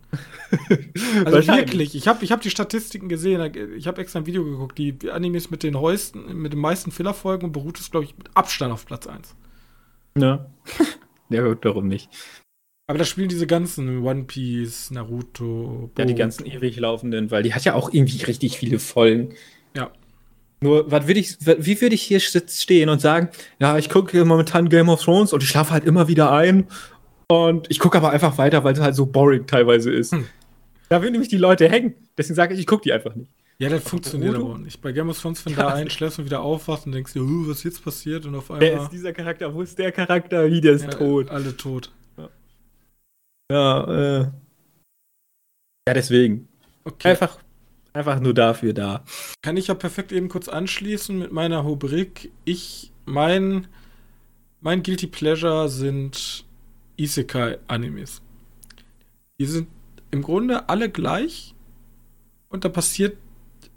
also wirklich, ich habe ich hab die Statistiken gesehen, ich habe extra ein Video geguckt, die Animes mit den heuesten, mit den meisten Fehlerfolgen und beruht es, glaube ich, mit Abstand auf Platz 1. Ja. ja, gut, warum nicht? Aber da spielen diese ganzen One Piece, Naruto, Bo Ja, die ganzen ewig laufenden, weil die hat ja auch irgendwie richtig viele Folgen. Ja. Nur, was würde ich, wie würde ich hier stehen und sagen, ja, ich gucke momentan Game of Thrones und ich schlafe halt immer wieder ein und ich gucke aber einfach weiter, weil es halt so boring teilweise ist. Hm. Da würden nämlich die Leute hängen. Deswegen sage ich, ich gucke die einfach nicht. Ja, das funktioniert aber auch nicht. Bei Game of Thrones, wenn ja. da ein schläfst und wieder aufwachst und denkst uh, was ist jetzt passiert und auf einmal. Wer ist dieser Charakter? Wo ist der Charakter? Wie, der ist ja, tot. Alle tot. Ja, äh. Ja, deswegen. Okay. Einfach Einfach nur dafür da. Kann ich ja perfekt eben kurz anschließen mit meiner Rubrik. Ich, mein, mein Guilty Pleasure sind Isekai-Animes. Die sind im Grunde alle gleich und da passiert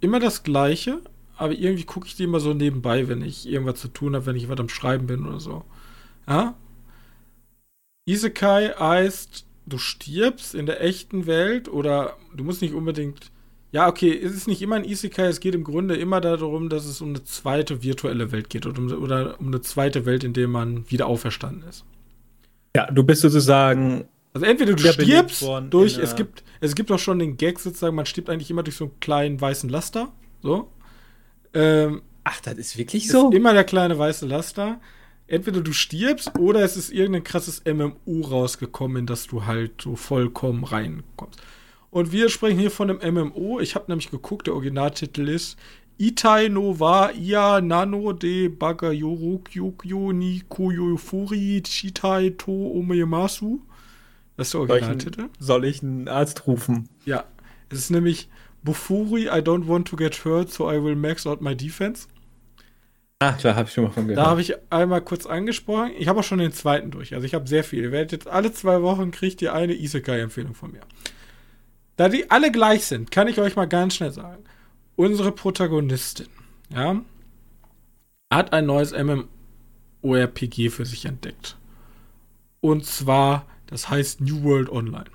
immer das Gleiche, aber irgendwie gucke ich die immer so nebenbei, wenn ich irgendwas zu tun habe, wenn ich was am Schreiben bin oder so. Ja? Isekai heißt, du stirbst in der echten Welt oder du musst nicht unbedingt ja, okay, es ist nicht immer ein Isekai, es geht im Grunde immer darum, dass es um eine zweite virtuelle Welt geht oder um, oder um eine zweite Welt, in der man wieder auferstanden ist. Ja, du bist sozusagen. Also entweder du stirbst durch, es gibt, es gibt auch schon den Gag sozusagen, man stirbt eigentlich immer durch so einen kleinen weißen Laster. So. Ähm, Ach, das ist wirklich so? Ist immer der kleine weiße Laster. Entweder du stirbst oder es ist irgendein krasses MMU rausgekommen, in das du halt so vollkommen reinkommst. Und wir sprechen hier von einem MMO. Ich habe nämlich geguckt, der Originaltitel ist Itai no wa ia nano de bagayoru kyukyo ni koyofuri shitai to omeyamasu. Das ist der Originaltitel. Soll ich einen Arzt rufen? Ja. Es ist nämlich Bufuri, I don't want to get hurt, so I will max out my defense. Ach, klar, habe ich schon mal von gehört. Da habe ich einmal kurz angesprochen. Ich habe auch schon den zweiten durch. Also ich habe sehr viel. Ihr werdet jetzt alle zwei Wochen kriegt ihr eine Isekai-Empfehlung von mir. Da die alle gleich sind, kann ich euch mal ganz schnell sagen. Unsere Protagonistin, ja, hat ein neues MMORPG für sich entdeckt. Und zwar, das heißt New World Online.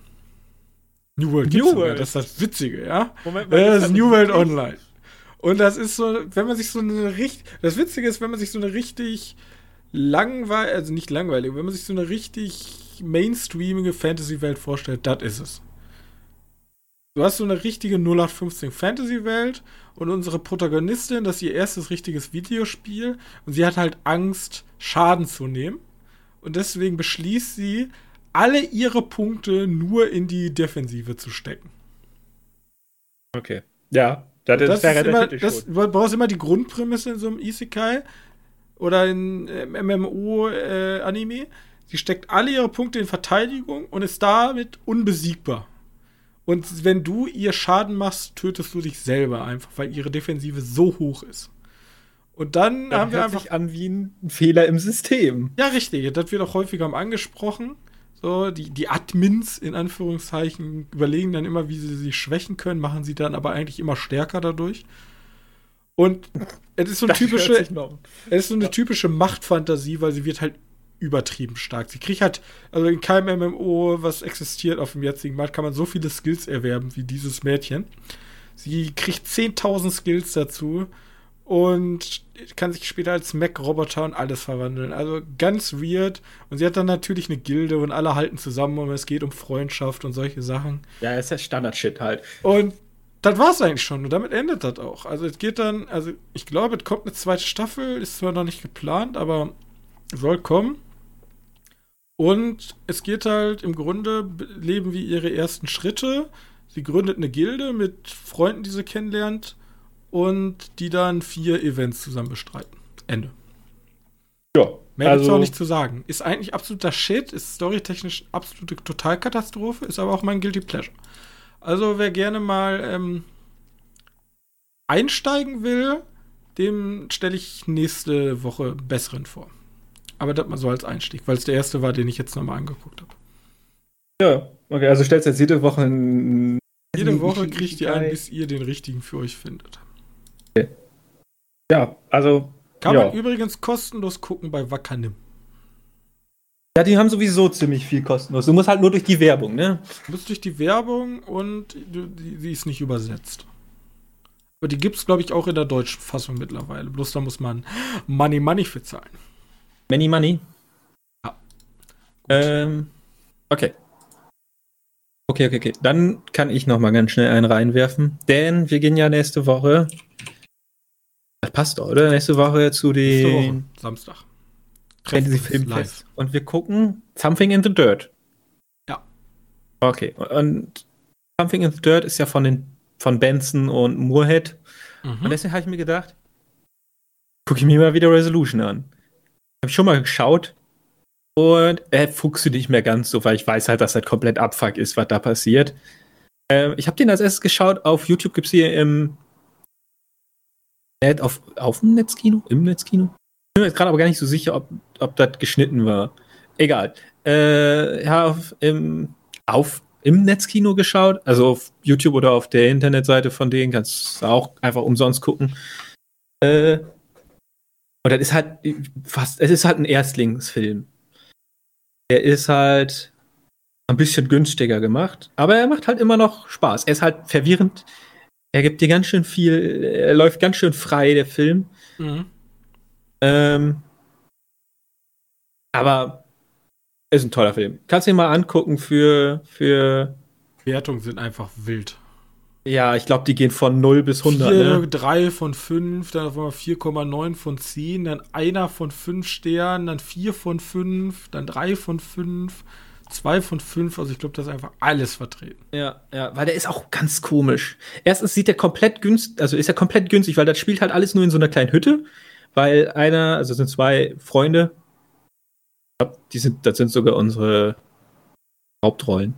New World New World. Sogar, das ist das Witzige, ja. Moment mal, das ist New World Online. Und das ist so, wenn man sich so eine richtig, das Witzige ist, wenn man sich so eine richtig langweilige, also nicht langweilig, wenn man sich so eine richtig mainstreamige Fantasy-Welt vorstellt, das ist es. du hast so eine richtige 0815 Fantasy-Welt und unsere Protagonistin, das ist ihr erstes richtiges Videospiel und sie hat halt Angst, Schaden zu nehmen. Und deswegen beschließt sie, alle ihre Punkte nur in die Defensive zu stecken. Okay. Ja, das, das ist, immer, das, du brauchst immer die Grundprämisse in so einem Isekai oder in äh, MMO-Anime. Äh, sie steckt alle ihre Punkte in Verteidigung und ist damit unbesiegbar. Und wenn du ihr Schaden machst, tötest du dich selber einfach, weil ihre Defensive so hoch ist. Und dann das haben wir einfach. Sich an wie ein Fehler im System. Ja, richtig. Das wird auch häufiger angesprochen. So, die, die Admins in Anführungszeichen überlegen dann immer, wie sie sich schwächen können, machen sie dann aber eigentlich immer stärker dadurch. Und es ist so eine typische, es ist so eine typische Machtfantasie, weil sie wird halt übertrieben stark. Sie kriegt halt, also in keinem MMO, was existiert auf dem jetzigen Markt, kann man so viele Skills erwerben wie dieses Mädchen. Sie kriegt 10.000 Skills dazu und kann sich später als Mech-Roboter und alles verwandeln. Also ganz weird. Und sie hat dann natürlich eine Gilde und alle halten zusammen und es geht um Freundschaft und solche Sachen. Ja, ist ja Standard-Shit halt. Und das war es eigentlich schon. Und damit endet das auch. Also es geht dann, also ich glaube, es kommt eine zweite Staffel, ist zwar noch nicht geplant, aber soll kommen. Und es geht halt im Grunde, leben wie ihre ersten Schritte. Sie gründet eine Gilde mit Freunden, die sie kennenlernt und die dann vier Events zusammen bestreiten. Ende. Ja. Mehr also, gibt's auch nicht zu sagen. Ist eigentlich absoluter Shit, ist storytechnisch absolute Totalkatastrophe, ist aber auch mein Guilty Pleasure. Also wer gerne mal ähm, einsteigen will, dem stelle ich nächste Woche besseren vor. Aber das mal so als Einstieg, weil es der erste war, den ich jetzt nochmal angeguckt habe. Ja, okay, also stellst du jetzt jede Woche einen. Jede Woche kriegt ihr einen, bis ihr den richtigen für euch findet. Ja, also. Kann ja. man übrigens kostenlos gucken bei Wakanim. Ja, die haben sowieso ziemlich viel kostenlos. Du musst halt nur durch die Werbung, ne? Du musst durch die Werbung und die, die ist nicht übersetzt. Aber die gibt es, glaube ich, auch in der deutschen Fassung mittlerweile. Bloß da muss man Money Money für zahlen. Many Money? Ja. Ähm, okay. Okay, okay, okay. Dann kann ich noch mal ganz schnell einen reinwerfen, denn wir gehen ja nächste Woche das passt doch, oder? Nächste Woche zu den Samstag. Fantasy Filmfest. Und wir gucken Something in the Dirt. Ja. Okay. Und Something in the Dirt ist ja von den von Benson und Moorhead. Mhm. Und deswegen habe ich mir gedacht, gucke ich mir mal wieder Resolution an. Habe ich schon mal geschaut. Und er äh, fuchst du nicht mehr ganz so, weil ich weiß halt, dass das komplett Abfuck ist, was da passiert. Ähm, ich habe den als erstes geschaut. Auf YouTube gibt es hier im auf, auf dem Netzkino? Im Netzkino? Ich bin mir jetzt gerade aber gar nicht so sicher, ob, ob das geschnitten war. Egal. Äh, auf, im, auf, im Netzkino geschaut, also auf YouTube oder auf der Internetseite von denen, kannst du auch einfach umsonst gucken. Äh, und das ist halt fast, es ist halt ein Erstlingsfilm. Er ist halt ein bisschen günstiger gemacht, aber er macht halt immer noch Spaß. Er ist halt verwirrend er gibt dir ganz schön viel, er läuft ganz schön frei, der Film. Mhm. Ähm, aber ist ein toller Film. Kannst du ihn mal angucken für, für. Wertungen sind einfach wild. Ja, ich glaube, die gehen von 0 bis 100. 4, ne? 3 von 5, dann auf einmal 4,9 von 10, dann einer von 5 Sternen, dann 4 von 5, dann 3 von 5 zwei von fünf, also ich glaube, das ist einfach alles vertreten. Ja, ja, weil der ist auch ganz komisch. Erstens sieht er komplett günstig, also ist er komplett günstig, weil das spielt halt alles nur in so einer kleinen Hütte, weil einer, also sind zwei Freunde, die sind, das sind sogar unsere Hauptrollen.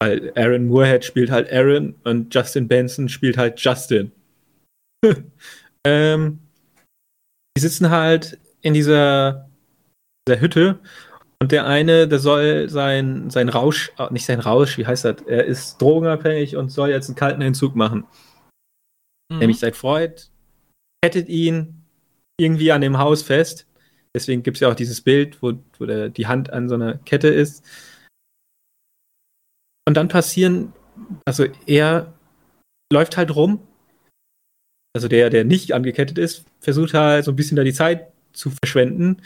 Weil Aaron Moorhead spielt halt Aaron und Justin Benson spielt halt Justin. ähm, die sitzen halt in dieser, dieser Hütte und der eine, der soll sein, sein Rausch, ah, nicht sein Rausch, wie heißt das? Er ist drogenabhängig und soll jetzt einen kalten Entzug machen. Mhm. Nämlich sein Freund kettet ihn irgendwie an dem Haus fest. Deswegen gibt es ja auch dieses Bild, wo, wo der, die Hand an so einer Kette ist. Und dann passieren, also er läuft halt rum. Also der, der nicht angekettet ist, versucht halt so ein bisschen da die Zeit zu verschwenden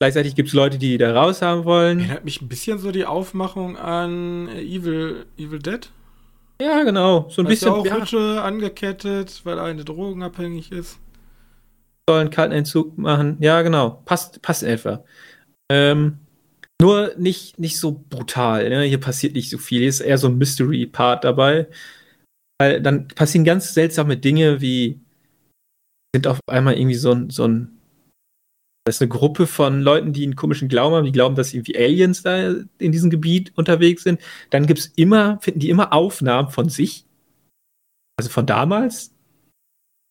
Gleichzeitig gibt es Leute, die da raus haben wollen. Erinnert mich ein bisschen so die Aufmachung an Evil, Evil Dead. Ja, genau. So ein Da ist bisschen. ja auch ja, Hütte angekettet, weil eine drogenabhängig ist. soll einen kalten Entzug machen. Ja, genau. Passt, passt etwa. Ähm, nur nicht, nicht so brutal. Ne? Hier passiert nicht so viel. Hier ist eher so ein Mystery-Part dabei. Weil dann passieren ganz seltsame Dinge wie sind auf einmal irgendwie so ein, so ein das ist eine Gruppe von Leuten, die einen komischen Glauben haben, die glauben, dass irgendwie Aliens da in diesem Gebiet unterwegs sind. Dann gibt's immer, finden die immer Aufnahmen von sich. Also von damals.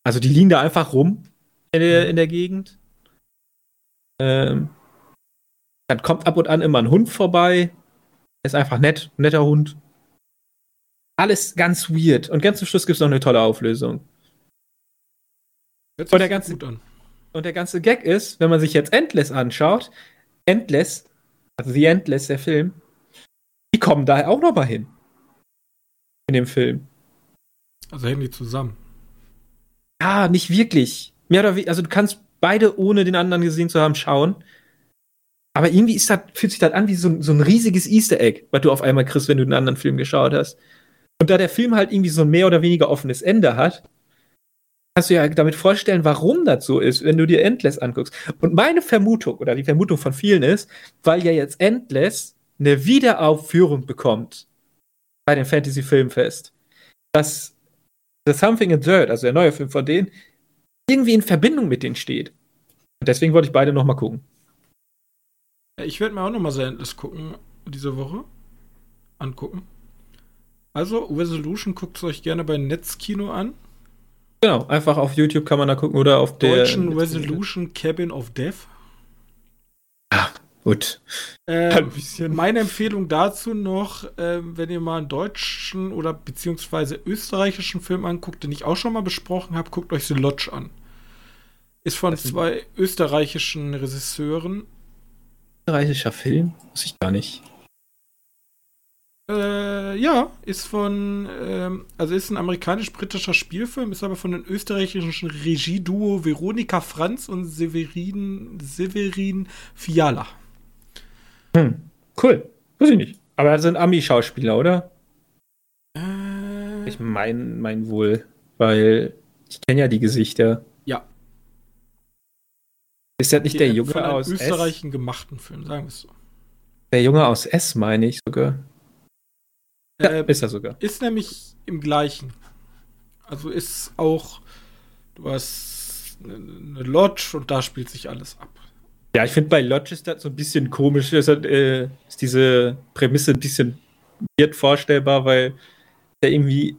Also die liegen da einfach rum in der, in der Gegend. Ähm, dann kommt ab und an immer ein Hund vorbei. Ist einfach nett, netter Hund. Alles ganz weird. Und ganz zum Schluss gibt es noch eine tolle Auflösung. Hört sich ganze- gut an. Und der ganze Gag ist, wenn man sich jetzt Endless anschaut, Endless, also The Endless, der Film, die kommen da auch noch mal hin. In dem Film. Also hängen die zusammen. Ah, nicht wirklich. Mehr oder weniger, also du kannst beide, ohne den anderen gesehen zu haben, schauen. Aber irgendwie ist das, fühlt sich das an wie so, ein- so ein riesiges Easter Egg, was du auf einmal kriegst, wenn du den anderen Film geschaut hast. Und da der Film halt irgendwie so ein mehr oder weniger offenes Ende hat, kannst du ja damit vorstellen, warum das so ist, wenn du dir Endless anguckst. Und meine Vermutung, oder die Vermutung von vielen ist, weil ja jetzt Endless eine Wiederaufführung bekommt bei dem Fantasy Filmfest, dass The Something in Dirt, also der neue Film von denen, irgendwie in Verbindung mit denen steht. Und deswegen wollte ich beide noch mal gucken. Ich werde mir auch noch mal The Endless gucken diese Woche. Angucken. Also, Resolution guckt es euch gerne bei Netzkino an. Genau, einfach auf YouTube kann man da gucken oder auf der Deutschen Resolution Cabin of Death. Gut. Äh, meine Empfehlung dazu noch, ähm, wenn ihr mal einen deutschen oder beziehungsweise österreichischen Film anguckt, den ich auch schon mal besprochen habe, guckt euch The Lodge an. Ist von Das zwei österreichischen Regisseuren. Österreichischer Film? Muss ich gar nicht. Äh, ja, ist von, ähm, also ist ein amerikanisch-britischer Spielfilm, ist aber von den österreichischen Regieduo Veronika Franz und Severin, Severin Fiala. Hm. Cool. Weiß ich nicht. Aber das sind Ami-Schauspieler, oder? Äh, Ich mein, mein wohl. Weil ich kenne ja die Gesichter. ja, Ist das nicht der von Junge einem aus S? Österreichen gemachten Film, sagen wir es so. Der Junge aus S, meine ich sogar. Ja, Äh, ist er sogar. Ist nämlich im gleichen. Also ist auch, du hast eine, eine Lodge und da spielt sich alles ab. Ja, ich finde bei Lodge ist das so ein bisschen komisch. Ist, äh, ist diese Prämisse ein bisschen weird vorstellbar, weil der irgendwie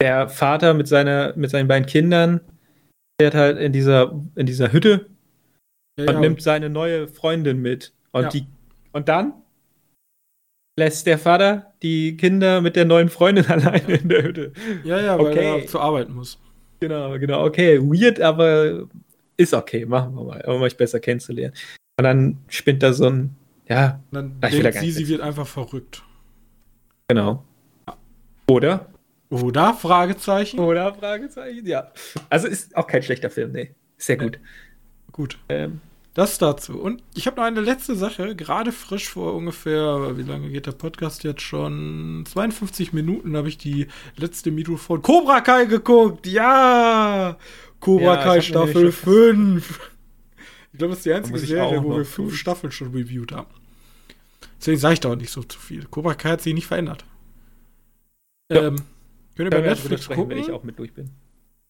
der Vater mit seiner mit seinen beiden Kindern fährt halt in dieser in dieser Hütte Ja, und ja, nimmt seine neue Freundin mit und Ja. die und dann lässt der Vater die Kinder mit der neuen Freundin alleine in der Hütte. ja, ja, weil Okay. er zur Arbeit muss. Genau, genau. Okay, weird, aber ist okay. Machen wir mal, um euch besser kennenzulernen. Und dann spinnt da so ein, ja, Und dann Ah, will da denkt sie, sie wird einfach verrückt. genau. Oder? Oder? Fragezeichen. Oder? Fragezeichen, ja. Also ist auch kein schlechter Film, nee. Sehr gut. Gut. Ähm, Das dazu. Und ich habe noch eine letzte Sache, gerade frisch vor ungefähr, wie lange geht der Podcast jetzt schon? 52 Minuten habe ich die letzte Mito von Cobra Kai geguckt. Ja! Cobra Ja, Kai Staffel nämlich schon- 5. Ich glaube, das ist die einzige Serie, wo wir fünf. Staffeln schon reviewed haben. Deswegen sage ich da auch nicht so zu viel. Cobra Kai hat sich nicht verändert. Ja. Ähm, könnt ihr bei können wir drüber Netflix gucken? wenn ich auch mit durch bin.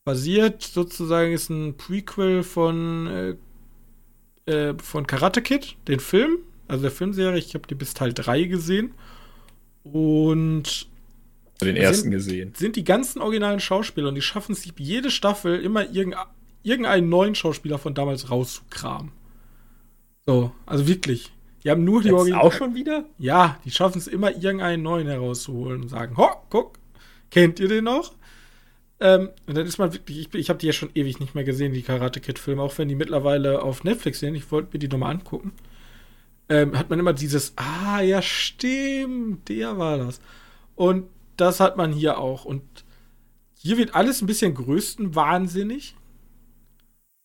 basiert sozusagen ist ein Prequel von äh, äh, von Karate Kid, den Film, also der Filmserie. Ich habe die bis Teil 3 gesehen und Den ersten gesehen. sind die ganzen originalen Schauspieler und die schaffen es jede Staffel immer irgend, irgendeinen neuen Schauspieler von damals rauszukramen. So, also wirklich. Die haben nur die Jetzt Original. auch schon wieder? Ja, die schaffen es immer, irgendeinen neuen herauszuholen und sagen, ho, guck, kennt ihr den noch? Ähm, und dann ist man wirklich, ich, ich habe die ja schon ewig nicht mehr gesehen, die Karate Kid-Filme, auch wenn die mittlerweile auf Netflix sind. Ich wollte mir die nochmal angucken. Ähm, hat man immer dieses, ah, ja, stimmt, der war das. Und das hat man hier auch. Und hier wird alles ein bisschen größtenwahnsinnig.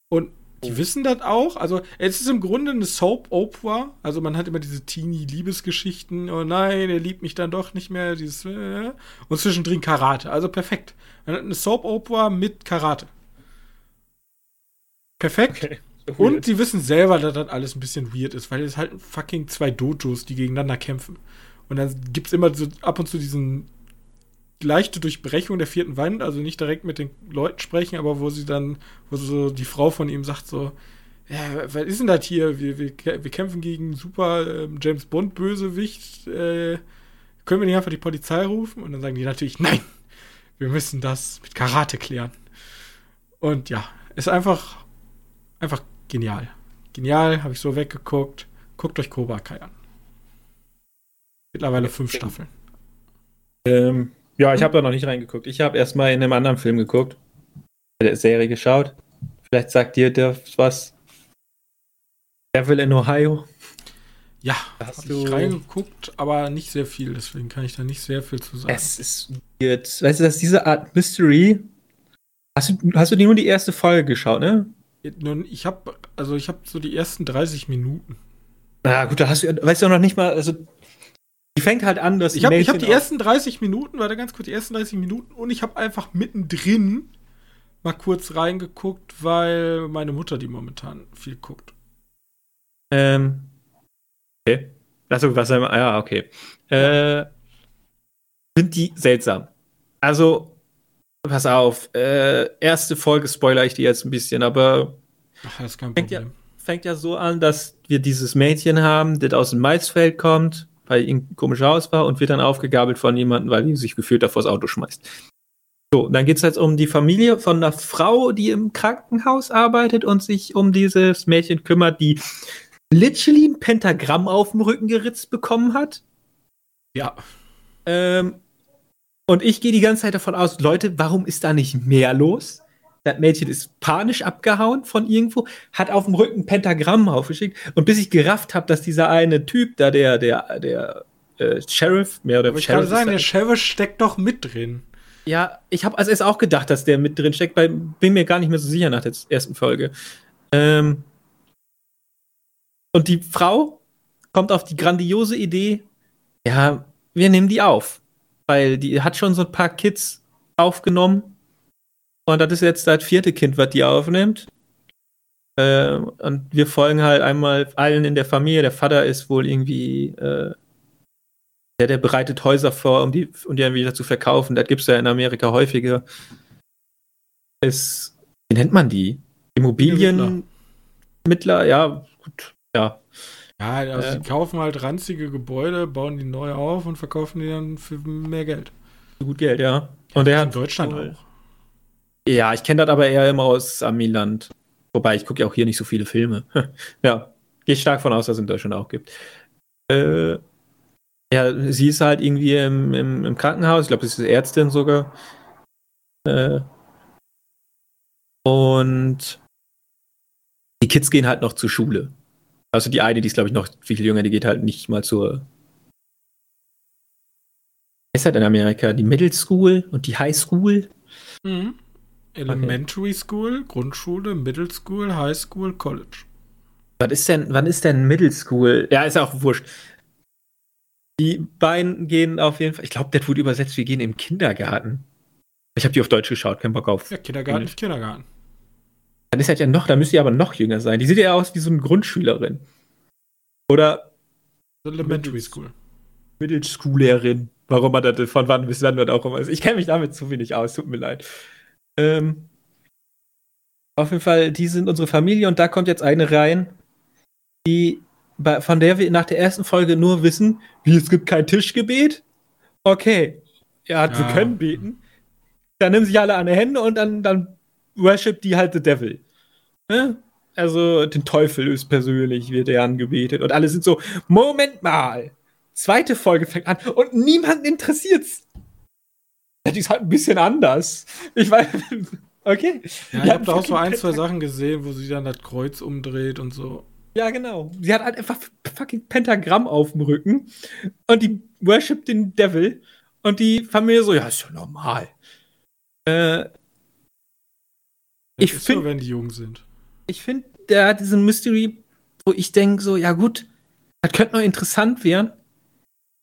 Und Die wissen das auch. Also, es ist im Grunde eine Soap-Opera. Also, man hat immer diese Teenie-Liebesgeschichten. Oh nein, er liebt mich dann doch nicht mehr. Dieses, äh, und zwischendrin Karate. Also, perfekt. Man hat eine Soap-Opera mit Karate. Perfekt. Okay. Und sie wissen selber, dass das alles ein bisschen weird ist, weil es halt fucking zwei Dojos, die gegeneinander kämpfen. Und dann gibt es immer so ab und zu diesen leichte Durchbrechung der vierten Wand, also nicht direkt mit den Leuten sprechen, aber wo sie dann, wo so die Frau von ihm sagt so, ja, was ist denn das hier? Wir, wir, wir kämpfen gegen super äh, James Bond Bösewicht. Äh, können wir nicht einfach die Polizei rufen? Und dann sagen die natürlich, nein, wir müssen das mit Karate klären. Und ja, ist einfach, einfach genial. Genial, habe ich so weggeguckt. Guckt euch Cobra Kai an. Mittlerweile fünf Staffeln. Ähm, ja, ich hm? habe da noch nicht reingeguckt. Ich habe erstmal in einem anderen Film geguckt. Der Serie geschaut. Vielleicht sagt dir das was. Devil in Ohio. Ja, hast hab du ich reingeguckt, aber nicht sehr viel, deswegen kann ich da nicht sehr viel zu sagen. Es ist weird. Weißt du, dass diese Art Mystery. Hast du, hast du dir nur die erste Folge geschaut, ne? Ich habe also ich habe so die ersten 30 Minuten. Na gut, da hast du, weißt du auch noch nicht mal, also die fängt halt an, dass ich habe hab die ersten 30 Minuten, warte ganz kurz, die ersten 30 Minuten und ich habe einfach mittendrin mal kurz reingeguckt, weil meine Mutter die momentan viel guckt. Ähm. Okay. Achso, was ja, okay. Äh, sind die seltsam. Also, pass auf, äh, erste Folge spoiler ich dir jetzt ein bisschen, aber Ach, das ist kein Problem. Fängt ja, fängt ja so an, dass wir dieses Mädchen haben, das aus dem Maisfeld kommt weil ihm komisch Haus war und wird dann aufgegabelt von jemandem, weil die sich gefühlt davor das Auto schmeißt. So, dann geht es jetzt um die Familie von einer Frau, die im Krankenhaus arbeitet und sich um dieses Mädchen kümmert, die literally ein Pentagramm auf dem Rücken geritzt bekommen hat. Ja. Ähm, und ich gehe die ganze Zeit davon aus, Leute, warum ist da nicht mehr los? Das Mädchen ist panisch abgehauen von irgendwo, hat auf dem Rücken ein Pentagramm aufgeschickt. Und bis ich gerafft habe, dass dieser eine Typ da, der, der, der äh, Sheriff, mehr oder weniger. Ich kann sagen, der Sheriff steckt doch mit drin. Ja, ich habe also erst auch gedacht, dass der mit drin steckt, weil bin mir gar nicht mehr so sicher nach der ersten Folge. Ähm und die Frau kommt auf die grandiose Idee, ja, wir nehmen die auf. Weil die hat schon so ein paar Kids aufgenommen und das ist jetzt das vierte Kind, was die aufnimmt. Äh, und wir folgen halt einmal allen in der Familie. Der Vater ist wohl irgendwie, äh, der, der bereitet Häuser vor, um die, um die dann wieder zu verkaufen. Das gibt es ja in Amerika häufiger. Ist, wie nennt man die? Immobilienmittler, ja, gut, ja. Ja, also äh, die kaufen halt ranzige Gebäude, bauen die neu auf und verkaufen die dann für mehr Geld. Gut Geld, ja. Und der hat in Deutschland auch. Ja, ich kenne das aber eher immer aus Amiland. Wobei, ich gucke ja auch hier nicht so viele Filme. ja, gehe stark von aus, dass es in Deutschland auch gibt. Äh, ja, sie ist halt irgendwie im, im, im Krankenhaus. Ich glaube, sie ist Ärztin sogar. Äh, und die Kids gehen halt noch zur Schule. Also die eine, die ist, glaube ich, noch viel jünger, die geht halt nicht mal zur. Ist halt in Amerika die Middle School und die High School. Mhm. Elementary okay. School, Grundschule, Middle School, High School, College. Was ist denn, wann ist denn Middle School? Ja, ist auch wurscht. Die beiden gehen auf jeden Fall, ich glaube, der wurde übersetzt, wir gehen im Kindergarten. Ich habe die auf Deutsch geschaut, kein Bock auf. Ja, Kindergarten ist Kindergarten. Dann ist halt ja noch, da müsste ja aber noch jünger sein. Die sieht ja aus wie so eine Grundschülerin. Oder Elementary School. Middle Schoolerin. Warum man das von wann bis wann wird auch immer. Ich kenne mich damit zu wenig aus, tut mir leid. Ähm, auf jeden Fall, die sind unsere Familie und da kommt jetzt eine rein, die bei, von der wir nach der ersten Folge nur wissen, wie es gibt kein Tischgebet. Okay, ja, ja. wir können beten. Dann nehmen sich alle an die Hände und dann, dann worship die halt the devil. Ne? Also den Teufel ist persönlich, wird er angebetet. Und alle sind so, Moment mal. Zweite Folge fängt an und niemanden interessiert's. Die ist halt ein bisschen anders. Ich weiß. Okay. Ja, ich habe da auch so ein, zwei Sachen gesehen, wo sie dann das Kreuz umdreht und so. Ja, genau. Sie hat halt einfach fucking Pentagramm auf dem Rücken und die worship den Devil und die Familie so, ja, ist ja normal. Äh, ich finde, wenn die jung sind. ich finde, der hat diesen Mystery, wo ich denke, so, ja gut, das könnte noch interessant werden.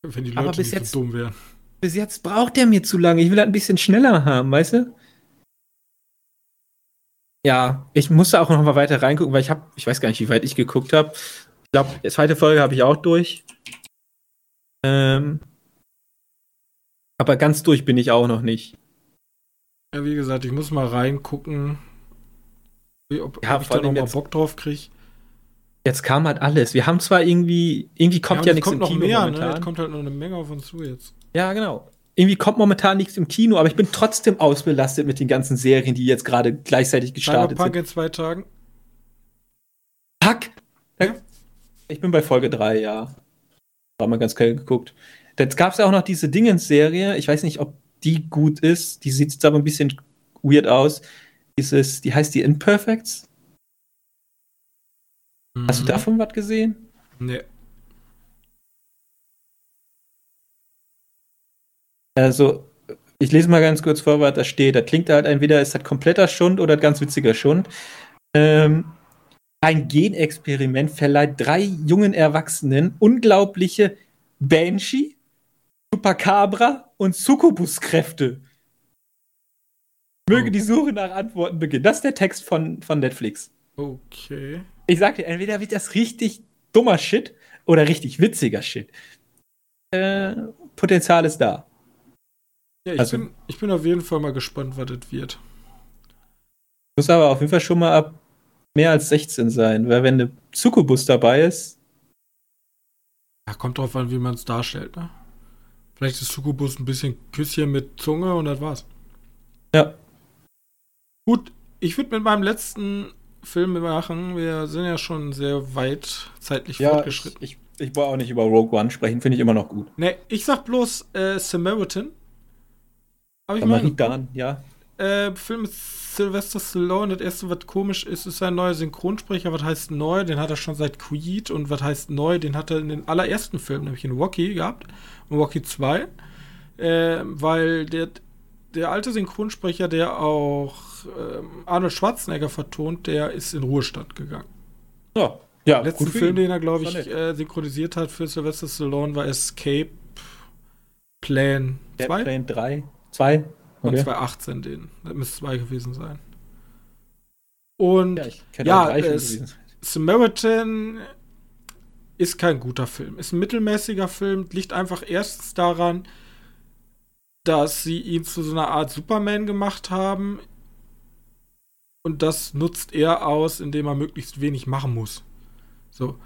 Wenn die Leute Aber bis nicht jetzt- so dumm wären. Bis jetzt braucht der mir zu lange. Ich will das ein bisschen schneller haben, weißt du? Ja, ich musste auch noch mal weiter reingucken, weil ich habe, ich weiß gar nicht, wie weit ich geguckt habe. Ich glaube, die zweite Folge habe ich auch durch. Ähm, aber ganz durch bin ich auch noch nicht. Ja, wie gesagt, ich muss mal reingucken, wie, ob, Ja, ob ich da noch mal jetzt- Bock drauf kriege. Jetzt kam halt alles. Wir haben zwar irgendwie, irgendwie kommt ja, es nichts kommt im noch Kino mehr, ne? momentan. Es kommt halt noch eine Menge auf uns zu jetzt. Ja, genau. Irgendwie kommt momentan nichts im Kino, aber ich bin trotzdem ausbelastet mit den ganzen Serien, die jetzt gerade gleichzeitig gestartet Cyberpunk sind. in zwei Tagen. Hack! Ja. Ich bin bei Folge 3, ja. War mal ganz geil geguckt. Jetzt gab es ja auch noch diese Dingens-Serie. Ich weiß nicht, ob die gut ist. Die sieht jetzt aber ein bisschen weird aus. Dieses, die heißt die Imperfects. Hast du Mhm. davon was gesehen? Nee. Also, ich lese mal ganz kurz vor, was da steht. Da klingt halt entweder ist das kompletter Schund oder ganz witziger Schund. Ähm, ein Genexperiment verleiht drei jungen Erwachsenen unglaubliche Banshee, Chupacabra und Succubus-Kräfte. Möge Oh. die Suche nach Antworten beginnen. Das ist der Text von, von Netflix. Okay. Ich sag dir, entweder wird das richtig dummer Shit oder richtig witziger Shit. Äh, Potenzial ist da. Ja, ich, Also- bin, ich bin auf jeden Fall mal gespannt, was das wird. Muss aber auf jeden Fall schon mal ab mehr als 16 sein, weil wenn eine Succubus dabei ist, Ja, kommt drauf an, wie man es darstellt, ne? Vielleicht ist Succubus ein bisschen Küsschen mit Zunge und das war's. ja. Gut, ich würde mit meinem letzten Film machen. Wir sind ja schon sehr weit zeitlich Ja, ich, fortgeschritten. ich, ich wollte auch nicht über Rogue One sprechen, finde ich immer noch gut. Ne, ich sag bloß äh, Samaritan. Hab ich Samaritan, ja. äh, Film mit Sylvester Stallone. Das erste, was komisch ist, ist sein neuer Synchronsprecher. Was heißt neu? Den hat er schon seit Creed. Und was heißt neu? Den hat er in den allerersten Filmen, nämlich in Rocky gehabt. Und Rocky 2. Äh, weil der, der alte Synchronsprecher, der auch ähm, Arnold Schwarzenegger vertont, der ist in Ruhestand gegangen. Ja, ja Der letzte Film, den er, glaube ich, äh, synchronisiert hat für Sylvester Stallone, war Escape Plan Dead 2. Plane 3, 2. Und Okay. 2018 den. Das müsste 2 gewesen sein. Und Ja, Ja, gewesen. Samaritan ist kein guter Film. Ist ein mittelmäßiger Film. Liegt einfach erstens daran, dass sie ihn zu so einer Art Superman gemacht haben. Und das nutzt er aus, indem er möglichst wenig machen muss. So.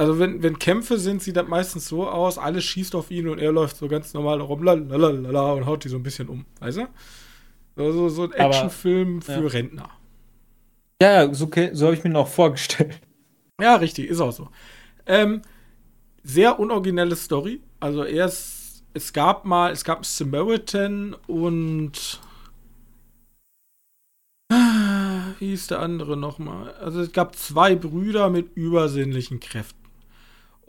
Also wenn, wenn Kämpfe sind, sieht das meistens so aus, alles schießt auf ihn und er läuft so ganz normal rum, lalalala, und haut die so ein bisschen um. Weißt du? Also so ein Actionfilm für ja. Rentner. Ja, so, so habe ich mir noch vorgestellt. Ja, richtig, ist auch so. Ähm, sehr unoriginelle Story. Also erst, es gab mal, es gab Samaritan und Ah, wie hieß der andere nochmal? Also es gab zwei Brüder mit übersinnlichen Kräften.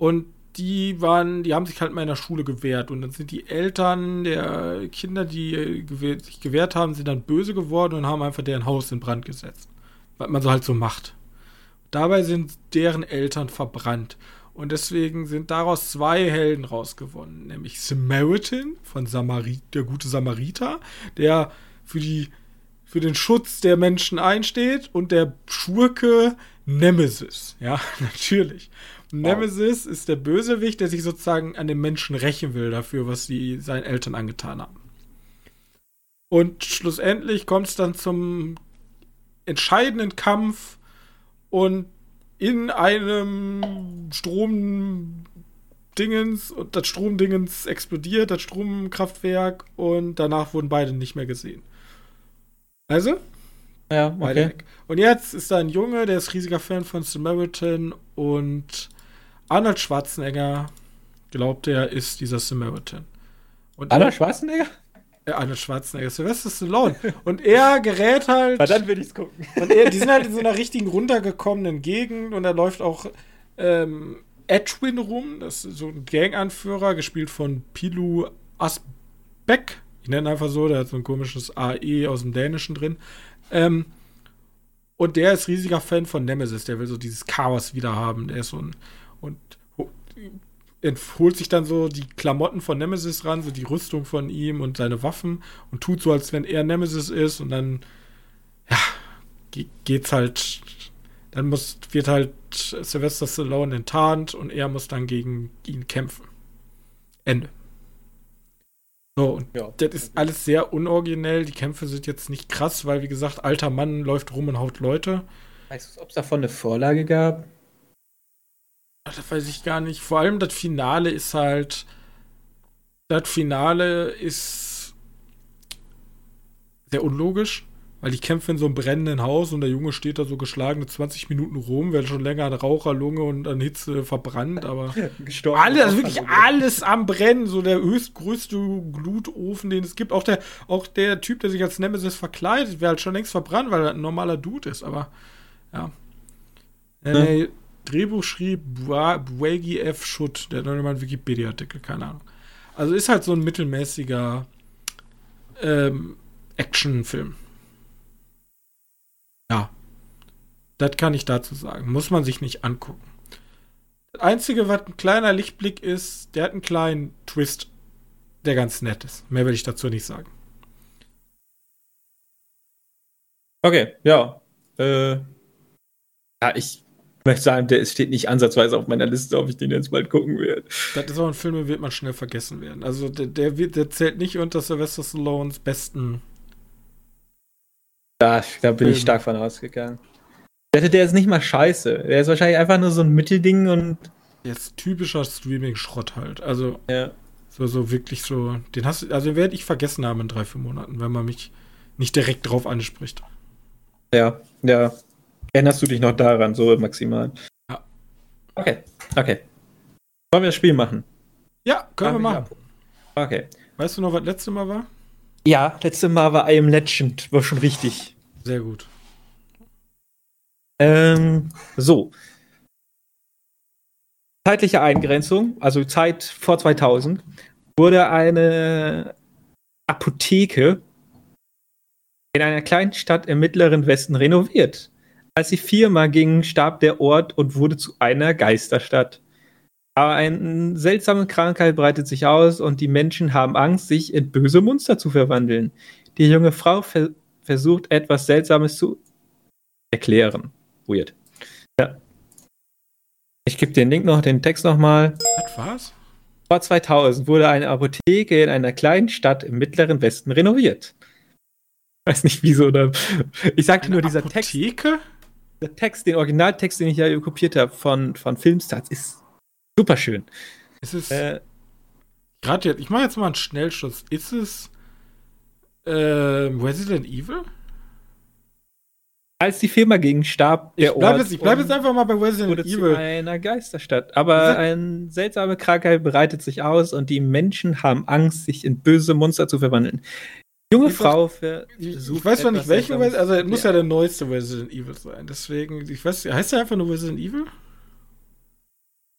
Und die waren, die haben sich halt mal in der Schule gewehrt. Und dann sind die Eltern der Kinder, die äh, gewehr, sich gewehrt haben, sind dann böse geworden und haben einfach deren Haus in Brand gesetzt. Was man so halt so macht. Dabei sind deren Eltern verbrannt. Und deswegen sind daraus zwei Helden rausgewonnen. Nämlich Samaritan von Samarit, der gute Samariter, der für, die, für den Schutz der Menschen einsteht. Und der Schurke Nemesis. Ja, natürlich. Wow. Nemesis ist der Bösewicht, der sich sozusagen an den Menschen rächen will dafür, was sie seinen Eltern angetan haben. Und schlussendlich kommt es dann zum entscheidenden Kampf und in einem Stromdingens und das Stromdingens explodiert, das Stromkraftwerk und danach wurden beide nicht mehr gesehen. Also, Ja, okay. Und jetzt ist da ein Junge, der ist riesiger Fan von Samaritan und Arnold Schwarzenegger glaubt, er ist dieser Samaritan. Und Arnold Schwarzenegger? er, äh, Arnold Schwarzenegger, Sylvester Stallone. und er gerät halt Weil dann würde ich's gucken. und er, die sind halt in so einer richtigen runtergekommenen Gegend und da läuft auch ähm, Edwin rum, das ist so ein Ganganführer, gespielt von Pilu Asbeck. Ich nenne ihn einfach so, der hat so ein komisches AE aus dem Dänischen drin. Ähm, Und der ist riesiger Fan von Nemesis. Der will so dieses Chaos wieder haben. Der ist so ein. Und holt sich dann so die Klamotten von Nemesis ran, so die Rüstung von ihm und seine Waffen und tut so, als wenn er Nemesis ist. Und dann, ja, geht's halt. Dann muss, wird halt Sylvester Stallone enttarnt und er muss dann gegen ihn kämpfen. Ende. So, und ja. das ist alles sehr unoriginell. Die Kämpfe sind jetzt nicht krass, weil, wie gesagt, alter Mann läuft rum und haut Leute. Weißt du, ob es davon eine Vorlage gab? Das weiß ich gar nicht. Vor allem das Finale ist halt. Das Finale ist sehr unlogisch. Weil ich kämpfe in so einem brennenden Haus und der Junge steht da so geschlagene 20 Minuten rum, wird schon länger an Raucherlunge und an Hitze verbrannt, aber Gestorben alles, also wirklich alles am Brennen, so der höchstgrößte Glutofen, den es gibt. Auch der, auch der Typ, der sich als Nemesis verkleidet, wäre halt schon längst verbrannt, weil er ein normaler Dude ist, aber ja. Äh. Drehbuch schrieb Bwagi F. Schutt, der hat noch immer einen Wikipedia-Artikel, keine Ahnung. Also ist halt so ein mittelmäßiger ähm, Actionfilm. Ja. Das kann ich dazu sagen. Muss man sich nicht angucken. Das Einzige, was ein kleiner Lichtblick ist, der hat einen kleinen Twist, der ganz nett ist. Mehr will ich dazu nicht sagen. Okay, ja. Äh, ja, ich möchte sagen, der steht nicht ansatzweise auf meiner Liste, ob ich den jetzt bald gucken werde. Das ist auch ein Film, der wird man schnell vergessen werden. Also der, der, wird, der zählt nicht unter Sylvester Stallones besten da, da bin Film. ich stark von ausgegangen. Der, der ist nicht mal scheiße. Der ist wahrscheinlich einfach nur so ein Mittelding und. Der ist typischer Streaming-Schrott halt. Also. Ja. So, so wirklich so. Den hast du, also werde ich vergessen haben in drei, vier Monaten, wenn man mich nicht direkt drauf anspricht. Ja, ja. Erinnerst du dich noch daran, so maximal? Ja. Okay, okay. Wollen wir das Spiel machen? Ja, können Ach, wir machen. Ja. Okay. Weißt du noch, was letzte Mal war? Ja, letzte Mal war I Am Legend. War schon richtig. Sehr gut. Ähm, so. Zeitliche Eingrenzung, also Zeit vor 2000, wurde eine Apotheke in einer kleinen Stadt im mittleren Westen renoviert. Als die Firma ging, starb der Ort und wurde zu einer Geisterstadt. Aber eine seltsame Krankheit breitet sich aus und die Menschen haben Angst, sich in böse Monster zu verwandeln. Die junge Frau ver versucht etwas Seltsames zu erklären. Weird. Ja. Ich gebe den Link noch, den Text nochmal. Was war's? Vor 2000 wurde eine Apotheke in einer kleinen Stadt im mittleren Westen renoviert. Ich weiß nicht wieso, oder? Ich sagte eine nur, dieser Apotheke? Text. Der Text, den Originaltext, den ich ja kopiert habe von, von Filmstarts, ist Super schön. Ist es. Äh, Gerade jetzt, ich mache jetzt mal einen Schnellschuss. Ist es äh, Resident Evil? Als die Firma ging, starb der ich bleib Ort. Jetzt, ich bleibe jetzt einfach mal bei Resident Evil. Zu einer Geisterstadt. Aber eine seltsame Krankheit breitet sich aus und die Menschen haben Angst, sich in böse Monster zu verwandeln. Junge ich Frau. Ich, ich weiß zwar nicht, welche Resident Also, es muss ja. ja der neueste Resident Evil sein. Deswegen, ich weiß, heißt der einfach nur Resident Evil?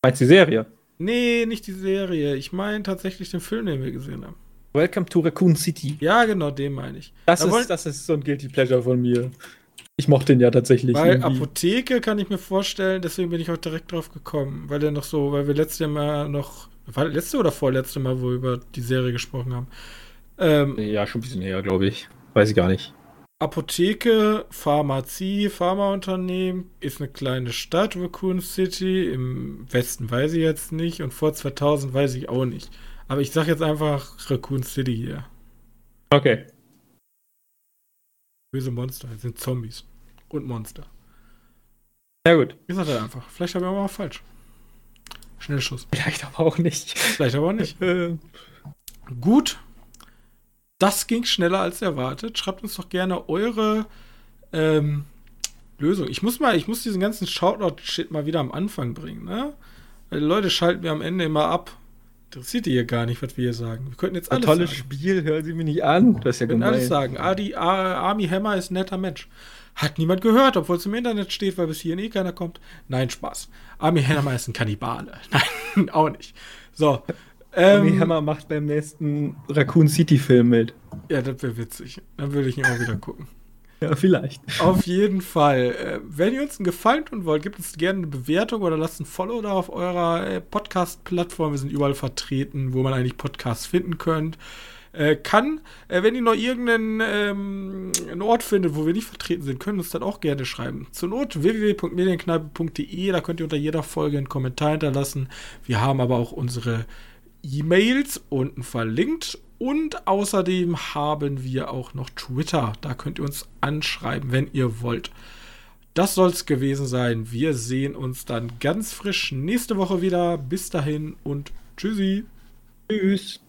Meinst du die Serie? Nee, nicht die Serie. Ich meine tatsächlich den Film, den wir gesehen haben. Welcome to Raccoon City. Ja, genau, den meine ich. Das, da ist, das ist so ein Guilty Pleasure von mir. Ich mochte den ja tatsächlich. Weil irgendwie. Apotheke kann ich mir vorstellen, deswegen bin ich auch direkt drauf gekommen. Weil der noch so, weil wir letztes Mal noch, war letzte oder vorletzte Mal, wo wir über die Serie gesprochen haben. Ähm, ja, schon ein bisschen näher, glaube ich. Weiß ich gar nicht. Apotheke, Pharmazie, Pharmaunternehmen, ist eine kleine Stadt, Raccoon City. Im Westen weiß ich jetzt nicht und vor 2000 weiß ich auch nicht. Aber ich sag jetzt einfach Raccoon City hier. Okay. Böse Monster, das sind Zombies. Und Monster. Ja, gut. Ich sag das einfach. Vielleicht habe ich aber auch falsch. Schnellschuss. Vielleicht aber auch nicht. Vielleicht aber auch nicht. gut. Das ging schneller als erwartet. Schreibt uns doch gerne eure ähm, Lösung. Ich muss mal, ich muss diesen ganzen Shoutout-Shit mal wieder am Anfang bringen, ne? Weil die Leute schalten mir am Ende immer ab. Interessiert ihr gar nicht, was wir hier sagen. Wir könnten jetzt alles Ein tolles sagen. Spiel, hören Sie mich nicht an. Das ist ja gemein. alles sagen. Adi, Army Hammer ist ein netter Mensch. Hat niemand gehört, obwohl es im Internet steht, weil bis hierhin eh keiner kommt. Nein, Spaß. Army Hammer ist ein Kannibale. Nein, auch nicht. So, ähm, Tommy Hammer macht beim nächsten Raccoon City Film mit. Ja, das wäre witzig. Dann würde ich ihn auch wieder gucken. Ja, vielleicht. Auf jeden Fall. Äh, wenn ihr uns einen Gefallen tun wollt, gebt uns gerne eine Bewertung oder lasst ein Follow da auf eurer äh, Podcast-Plattform. Wir sind überall vertreten, wo man eigentlich Podcasts finden könnt. Äh, kann, wenn ihr noch irgendeinen ähm, Ort findet, wo wir nicht vertreten sind, können uns dann auch gerne schreiben. Zur Not www.medienkneipe.de, da könnt ihr unter jeder Folge einen Kommentar hinterlassen. Wir haben aber auch unsere E-Mails unten verlinkt und außerdem haben wir auch noch Twitter. Da könnt ihr uns anschreiben, wenn ihr wollt. Das soll es gewesen sein. Wir sehen uns dann ganz frisch nächste Woche wieder. Bis dahin und tschüssi. Tschüss.